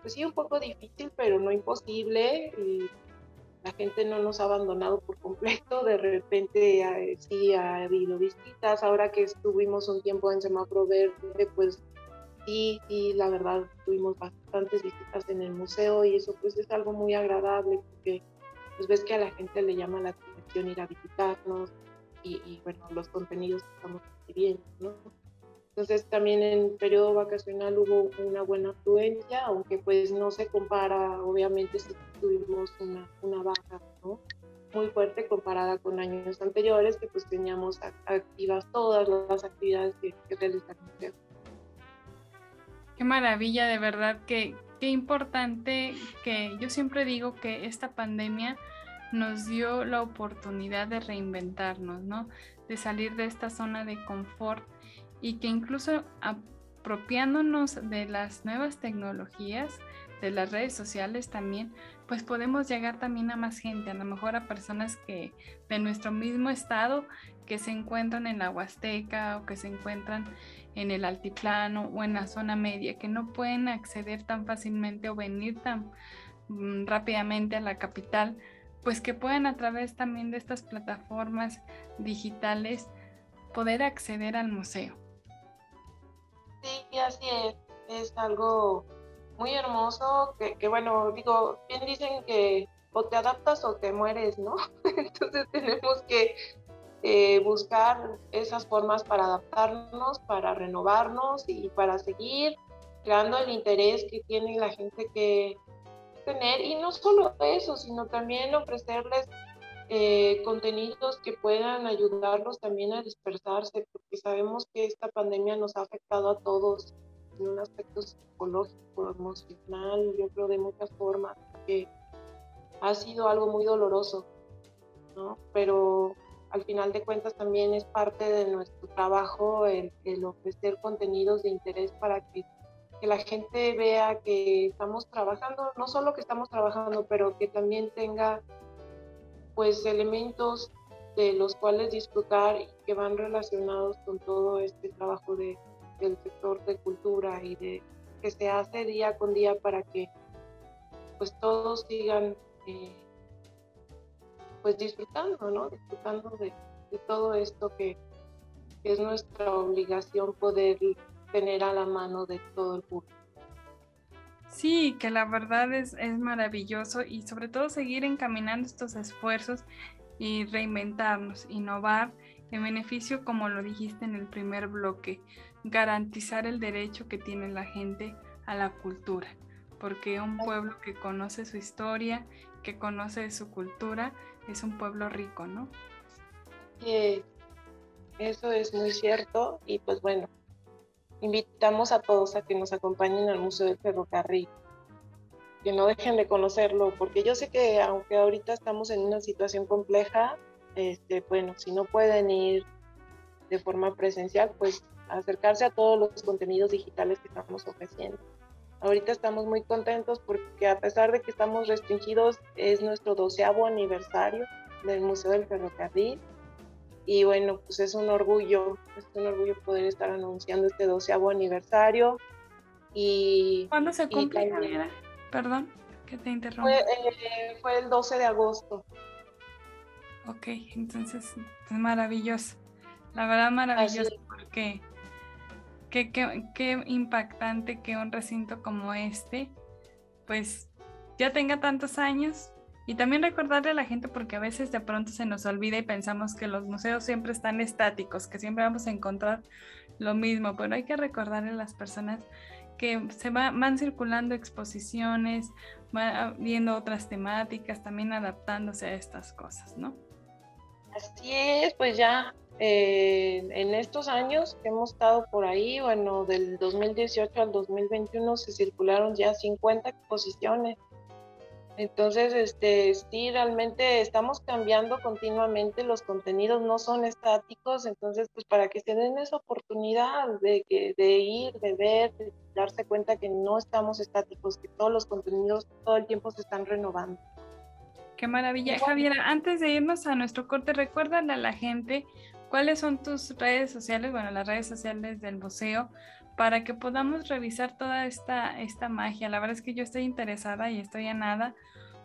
pues sí, un poco difícil, pero no imposible. La gente no nos ha abandonado por completo. De repente sí ha habido visitas. Ahora que estuvimos un tiempo en semáforo verde, pues sí, sí, la verdad tuvimos bastantes visitas en el museo y eso pues es algo muy agradable porque pues ves que a la gente le llama la atención ir a visitarnos y, y bueno, los contenidos que estamos recibiendo, ¿no? Entonces también en periodo vacacional hubo una buena afluencia, aunque pues no se compara, obviamente si tuvimos una, una baja ¿no? muy fuerte comparada con años anteriores, que pues teníamos activas todas las actividades que, que realizan Qué maravilla, de verdad, que qué importante que yo siempre digo que esta pandemia nos dio la oportunidad de reinventarnos, ¿no? De salir de esta zona de confort y que incluso apropiándonos de las nuevas tecnologías, de las redes sociales también, pues podemos llegar también a más gente, a lo mejor a personas que de nuestro mismo estado que se encuentran en la Huasteca o que se encuentran en el altiplano o en la zona media, que no pueden acceder tan fácilmente o venir tan mm, rápidamente a la capital, pues que puedan a través también de estas plataformas digitales poder acceder al museo. Sí, así es. Es algo muy hermoso que, bueno, digo, bien dicen que o te adaptas o te mueres, ¿no? Entonces tenemos que eh, buscar esas formas para adaptarnos, para renovarnos y para seguir creando el interés que tiene la gente que tener. Y no solo eso, sino también ofrecerles eh, contenidos que puedan ayudarlos también a dispersarse, porque sabemos que esta pandemia nos ha afectado a todos en un aspecto psicológico, emocional, yo creo de muchas formas, que ha sido algo muy doloroso, ¿no? Pero al final de cuentas también es parte de nuestro trabajo el, ofrecer contenidos de interés para que, que, la gente vea que estamos trabajando, no solo que estamos trabajando, pero que también tenga pues elementos de los cuales disfrutar y que van relacionados con todo este trabajo de, del sector de cultura y de que se hace día con día para que pues todos sigan eh, pues disfrutando, ¿no? Disfrutando de, todo esto que, es nuestra obligación poder tener a la mano de todo el público. Sí, que la verdad es, es maravilloso y sobre todo seguir encaminando estos esfuerzos y reinventarnos, innovar en beneficio, como lo dijiste en el primer bloque, garantizar el derecho que tiene la gente a la cultura, porque un pueblo que conoce su historia, que conoce su cultura, es un pueblo rico, ¿no? Sí, eso es muy cierto y pues bueno, invitamos a todos a que nos acompañen al Museo del Ferrocarril, que no dejen de conocerlo, porque yo sé que aunque ahorita estamos en una situación compleja, este, bueno, si no pueden ir de forma presencial, pues acercarse a todos los contenidos digitales que estamos ofreciendo. Ahorita estamos muy contentos porque a pesar de que estamos restringidos, es nuestro doceavo aniversario del Museo del Ferrocarril. Y bueno, pues es un orgullo, es un orgullo poder estar anunciando este doceavo aniversario. Y, ¿Cuándo se cumple? Perdón, que te interrumpa. Fue, eh, fue, el 12 de agosto. Ok, entonces es maravilloso. La verdad maravilloso porque qué, qué, impactante que un recinto como este, pues ya tenga tantos años. Y también recordarle a la gente, porque a veces de pronto se nos olvida y pensamos que los museos siempre están estáticos, que siempre vamos a encontrar lo mismo, pero hay que recordarle a las personas que se van circulando exposiciones, van viendo otras temáticas, también adaptándose a estas cosas, ¿no? Así es, pues ya eh, en estos años que hemos estado por ahí, bueno, del 2018 al 2021 se circularon ya 50 exposiciones. Entonces, este, sí, realmente estamos cambiando continuamente, los contenidos no son estáticos, entonces, pues para que se den esa oportunidad de, de ir, de ver, de darse cuenta que no estamos estáticos, que todos los contenidos todo el tiempo se están renovando. Qué maravilla, Javier. Antes de irnos a nuestro corte, recuérdale a la gente ¿Cuáles son tus redes sociales? Bueno, las redes sociales del museo para que podamos revisar toda esta, esta magia. La verdad es que yo estoy interesada y estoy a nada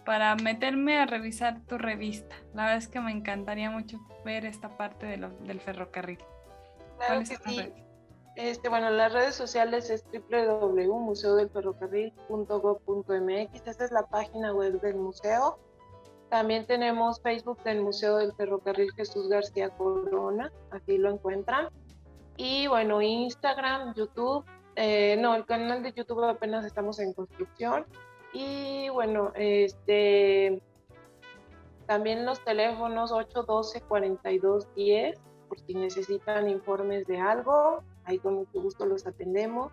para meterme a revisar tu revista. La verdad es que me encantaría mucho ver esta parte de del ferrocarril. Claro que sí. Este, bueno, las redes sociales es www.museodelferrocarril.gov.mx. Esta es la página web del museo. También tenemos Facebook del Museo del Ferrocarril Jesús García Corona, aquí lo encuentran. Y bueno, Instagram, YouTube, eh, no, el canal de YouTube apenas estamos en construcción. Y bueno, este, también los teléfonos 812-4210, por si necesitan informes de algo, ahí con mucho gusto los atendemos.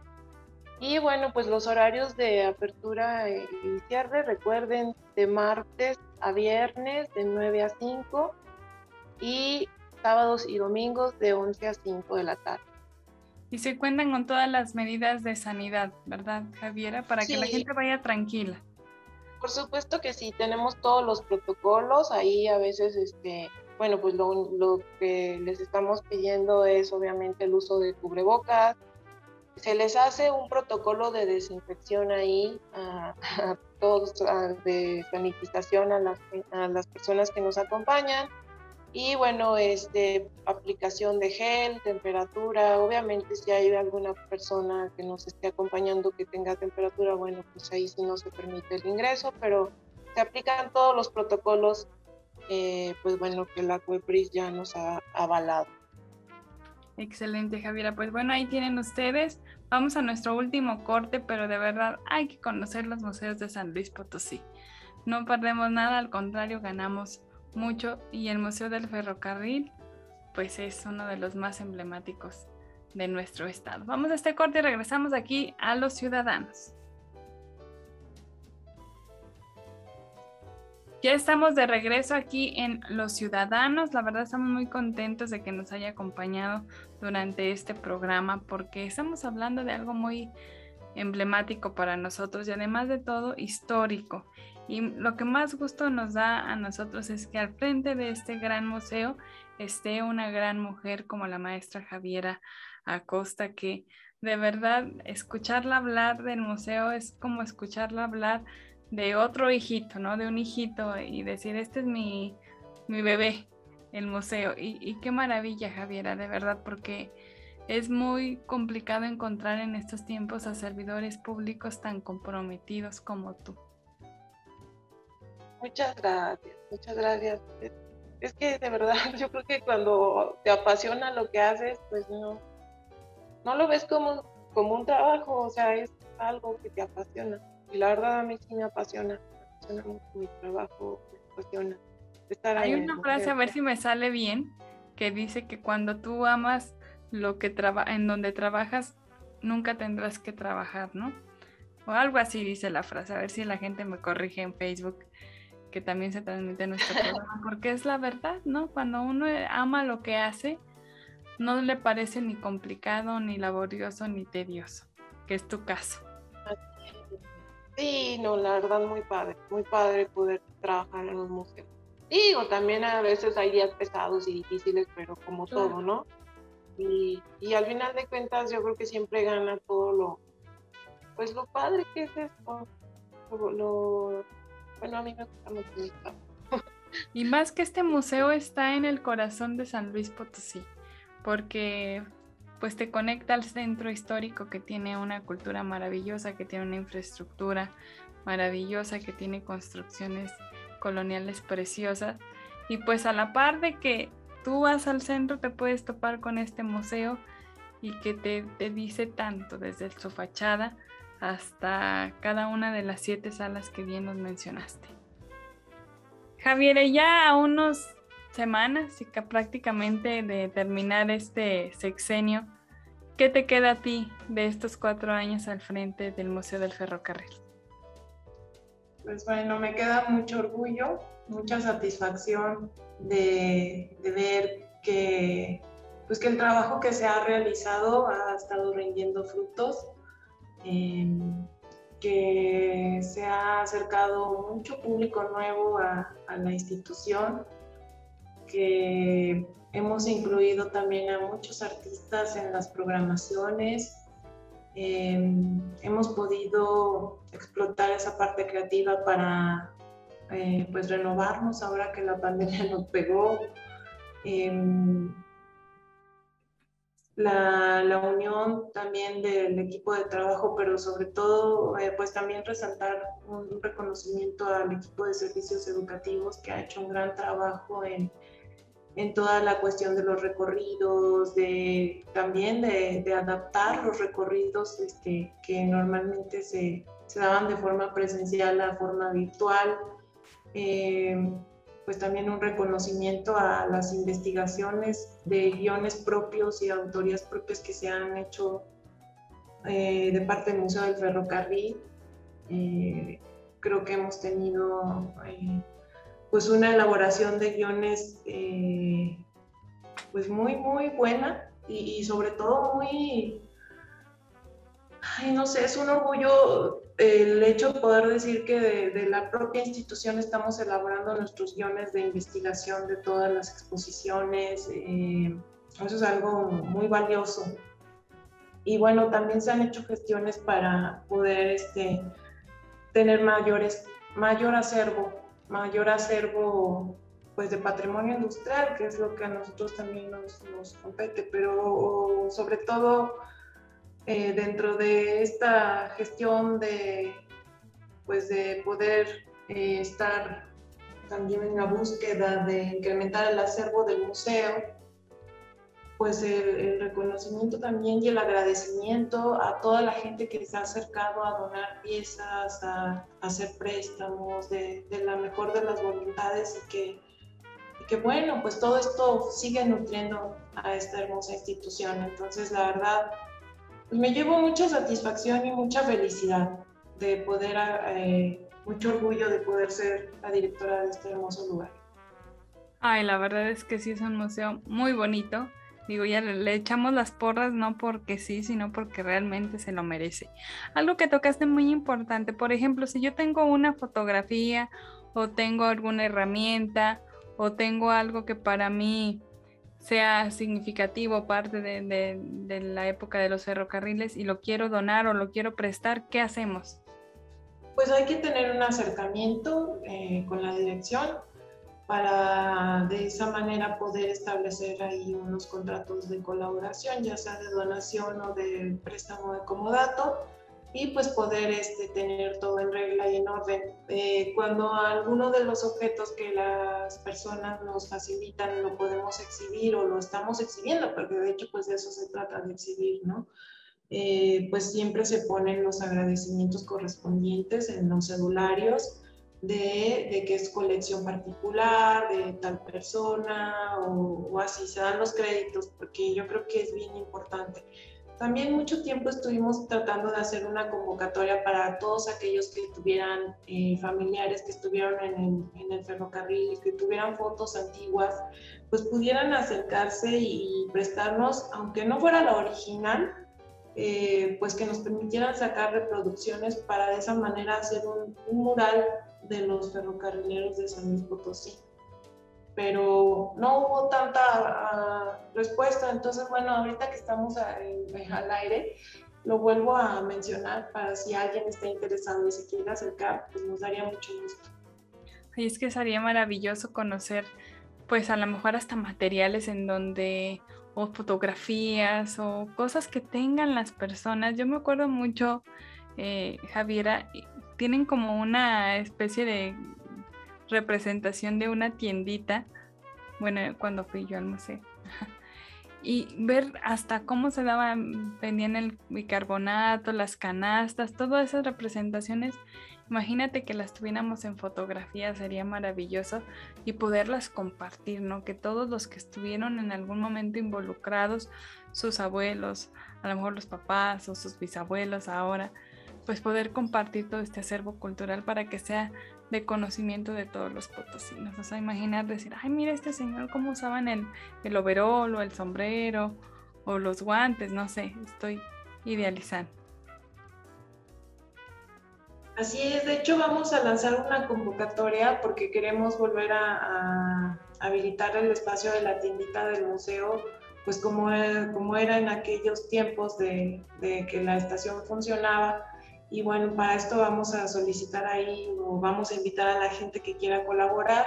Y bueno, pues los horarios de apertura y cierre, recuerden, de martes a viernes de 9 a 5 y sábados y domingos de 11 a 5 de la tarde. Y se cuentan con todas las medidas de sanidad, ¿verdad, Javiera? Para que la gente vaya tranquila. Por supuesto que sí, tenemos todos los protocolos, ahí a veces, este, bueno, pues lo, lo que les estamos pidiendo es obviamente el uso de cubrebocas, se les hace un protocolo de desinfección ahí a, todos, de sanitización a las, a las personas que nos acompañan. Y bueno, este, aplicación de gel, temperatura, obviamente si hay alguna persona que nos esté acompañando que tenga temperatura, bueno, pues ahí sí no se permite el ingreso, pero se aplican todos los protocolos, eh, pues bueno, que la CUEPRIS ya nos ha avalado. Excelente, Javiera. Pues bueno, ahí tienen ustedes. Vamos a nuestro último corte, pero de verdad hay que conocer los museos de San Luis Potosí. No perdemos nada, al contrario, ganamos mucho y el Museo del Ferrocarril, pues es uno de los más emblemáticos de nuestro estado. Vamos a este corte y regresamos aquí a los ciudadanos. Ya estamos de regreso aquí en Los Ciudadanos. La verdad estamos muy contentos de que nos haya acompañado durante este programa porque estamos hablando de algo muy emblemático para nosotros y además de todo histórico. Y lo que más gusto nos da a nosotros es que al frente de este gran museo esté una gran mujer como la maestra Javiera Acosta, que de verdad escucharla hablar del museo es como escucharla hablar de otro hijito, ¿no? De un hijito y decir, este es mi, mi bebé, el museo. Y, qué maravilla, Javiera, de verdad, porque es muy complicado encontrar en estos tiempos a servidores públicos tan comprometidos como tú. Muchas gracias, muchas gracias. Es que de verdad yo creo que cuando te apasiona lo que haces, pues no, no lo ves como, como un trabajo, o sea, es algo que te apasiona. Y la verdad a mí sí me apasiona, me apasiona mucho mi trabajo, me apasiona estar Hay una frase, a ver si me sale bien, que dice que cuando tú amas lo que traba en donde trabajas, nunca tendrás que trabajar, ¿no? O algo así dice la frase, a ver si la gente me corrige en Facebook, que también se transmite en nuestro programa, porque es la verdad, ¿no? Cuando uno ama lo que hace, no le parece ni complicado, ni laborioso, ni tedioso, que es tu caso. Sí, no, la verdad muy padre, muy padre poder trabajar en un museo. Digo, también a veces hay días pesados y difíciles, pero como todo, ¿no? Y, y, al final de cuentas yo creo que siempre gana todo lo, pues lo padre que es esto. Lo, bueno, a mí me gusta mucho Y más que este museo está en el corazón de San Luis Potosí, porque pues te conecta al centro histórico que tiene una cultura maravillosa, que tiene una infraestructura maravillosa, que tiene construcciones coloniales preciosas. Y pues a la par de que tú vas al centro te puedes topar con este museo y que te, te dice tanto desde su fachada hasta cada una de las siete salas que bien nos mencionaste. Javier, ya a unos semanas prácticamente de terminar este sexenio, ¿qué te queda a ti de estos cuatro años al frente del Museo del Ferrocarril? Pues bueno, me queda mucho orgullo, mucha satisfacción de, ver que, pues que el trabajo que se ha realizado ha estado rindiendo frutos, em, que se ha acercado mucho público nuevo a, a la institución que hemos incluido también a muchos artistas en las programaciones. Em, hemos podido explotar esa parte creativa para eh, pues renovarnos ahora que la pandemia nos pegó. Em, la, la, unión también del equipo de trabajo, pero sobre todo, eh, pues también resaltar un reconocimiento al equipo de servicios educativos que ha hecho un gran trabajo en, en toda la cuestión de los recorridos, de, también de, de adaptar los recorridos este, que normalmente se, se, daban de forma presencial a forma virtual. Eh, pues también un reconocimiento a las investigaciones de guiones propios y autorías propias que se han hecho eh, de parte del Museo del Ferrocarril. Eh, creo que hemos tenido pues una elaboración de guiones eh, pues muy, muy buena y, sobre todo muy, ay, no sé, es un orgullo el hecho de poder decir que de, la propia institución estamos elaborando nuestros guiones de investigación de todas las exposiciones. Eh, eso es algo muy valioso. Y bueno, también se han hecho gestiones para poder este, tener mayores, mayor acervo mayor acervo pues de patrimonio industrial, que es lo que a nosotros también nos, compete, pero sobre todo eh, dentro de esta gestión de pues de poder eh, estar también en la búsqueda de incrementar el acervo del museo, pues el, reconocimiento también y el agradecimiento a toda la gente que se ha acercado a donar piezas, a, hacer préstamos de, la mejor de las voluntades y que, que, bueno, pues todo esto sigue nutriendo a esta hermosa institución. Entonces, la verdad, pues me llevo mucha satisfacción y mucha felicidad de poder eh, mucho orgullo de poder ser la directora de este hermoso lugar. Ay, la verdad es que sí es un museo muy bonito. Digo, ya le, echamos las porras no porque sí, sino porque realmente se lo merece. Algo que tocaste muy importante, por ejemplo, si yo tengo una fotografía o tengo alguna herramienta o tengo algo que para mí sea significativo, parte de, la época de los ferrocarriles y lo quiero donar o lo quiero prestar, ¿qué hacemos? Pues hay que tener un acercamiento eh, con la dirección para de esa manera poder establecer ahí unos contratos de colaboración, ya sea de donación o de préstamo de comodato y pues poder este, tener todo en regla y en orden. Eh, cuando alguno de los objetos que las personas nos facilitan lo podemos exhibir o lo estamos exhibiendo, porque de hecho pues de eso se trata de exhibir, ¿no? Eh, pues siempre se ponen los agradecimientos correspondientes en los celularios de, de, que es colección particular, de tal persona o, o así, se dan los créditos, porque yo creo que es bien importante. También mucho tiempo estuvimos tratando de hacer una convocatoria para todos aquellos que tuvieran eh, familiares que estuvieron en el, en el, ferrocarril y que tuvieran fotos antiguas, pues pudieran acercarse y prestarnos, aunque no fuera la original, eh, pues que nos permitieran sacar reproducciones para de esa manera hacer un, un mural de los ferrocarrileros de San Luis Potosí pero no hubo tanta ah, respuesta. Entonces, bueno, ahorita que estamos al aire, lo vuelvo a mencionar para si alguien está interesado y se quiere acercar, pues nos daría mucho gusto. Y es que sería maravilloso conocer, pues a lo mejor hasta materiales en donde, o fotografías, o cosas que tengan las personas. Yo me acuerdo mucho, eh, Javiera, tienen como una especie de representación de una tiendita, bueno, cuando fui yo al museo. y ver hasta cómo se daban, vendían el bicarbonato, las canastas, todas esas representaciones. Imagínate que las tuviéramos en fotografía, sería maravilloso y poderlas compartir, ¿no? Que todos los que estuvieron en algún momento involucrados, sus abuelos, a lo mejor los papás o sus bisabuelos ahora, pues poder compartir todo este acervo cultural para que sea de conocimiento de todos los potosinos. O sea, imaginar decir, ay, mira este señor cómo usaban el, el overol o el sombrero o los guantes, no sé, estoy idealizando. Así es, de hecho vamos a lanzar una convocatoria porque queremos volver a, habilitar el espacio de la tiendita del museo, pues como, como era en aquellos tiempos de, de que la estación funcionaba, y bueno, para esto vamos a solicitar ahí o vamos a invitar a la gente que quiera colaborar,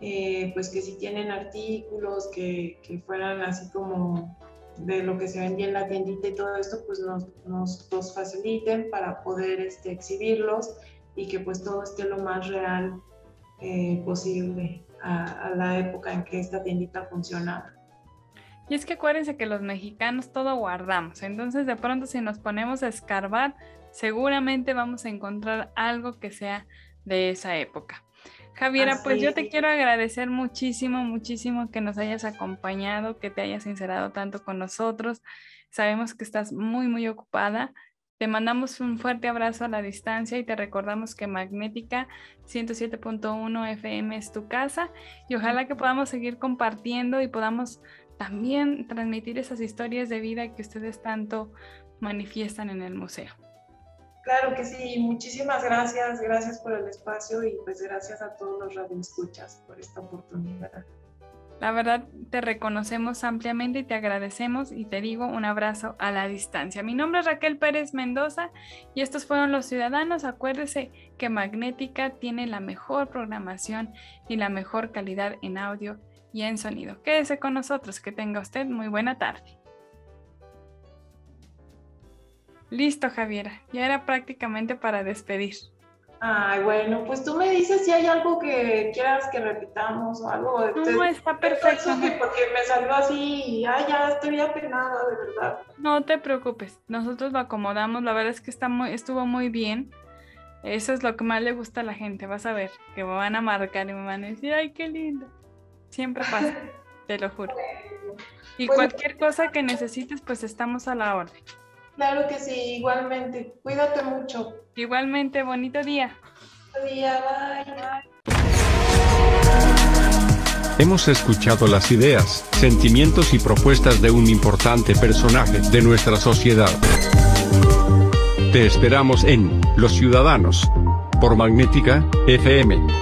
eh, pues que si tienen artículos que, que, fueran así como de lo que se vendía en la tiendita y todo esto, pues nos, nos los faciliten para poder este, exhibirlos y que pues todo esté lo más real eh, posible a, a la época en que esta tiendita funcionaba. Y es que acuérdense que los mexicanos todo guardamos, entonces de pronto si nos ponemos a escarbar, seguramente vamos a encontrar algo que sea de esa época. Javiera, pues yo te quiero agradecer muchísimo, muchísimo que nos hayas acompañado, que te hayas sincerado tanto con nosotros. Sabemos que estás muy, muy ocupada. Te mandamos un fuerte abrazo a la distancia y te recordamos que Magnética 107.1 FM es tu casa y ojalá que podamos seguir compartiendo y podamos también transmitir esas historias de vida que ustedes tanto manifiestan en el museo. Claro que sí, muchísimas gracias, gracias por el espacio y pues gracias a todos los radioescuchas por esta oportunidad. La verdad, te reconocemos ampliamente y te agradecemos y te digo un abrazo a la distancia. Mi nombre es Raquel Pérez Mendoza y estos fueron los ciudadanos. Acuérdese que Magnética tiene la mejor programación y la mejor calidad en audio y en sonido. Quédese con nosotros, que tenga usted muy buena tarde. Listo, Javiera. Ya era prácticamente para despedir. Ay, bueno, pues tú me dices si hay algo que quieras que repitamos o algo. No, está perfecto. porque me salió así y ay, ya estoy apenada, de verdad. No te preocupes, nosotros lo acomodamos. La verdad es que está muy, estuvo muy bien. Eso es lo que más le gusta a la gente. Vas a ver que me van a marcar y me van a decir, ay, qué lindo. Siempre pasa, te lo juro. Y pues cualquier cosa que necesites, pues estamos a la orden. Claro que sí, igualmente. Cuídate mucho. Igualmente, bonito día. Hemos escuchado las ideas, sentimientos y propuestas de un importante personaje de nuestra sociedad. Te esperamos en Los Ciudadanos por Magnética FM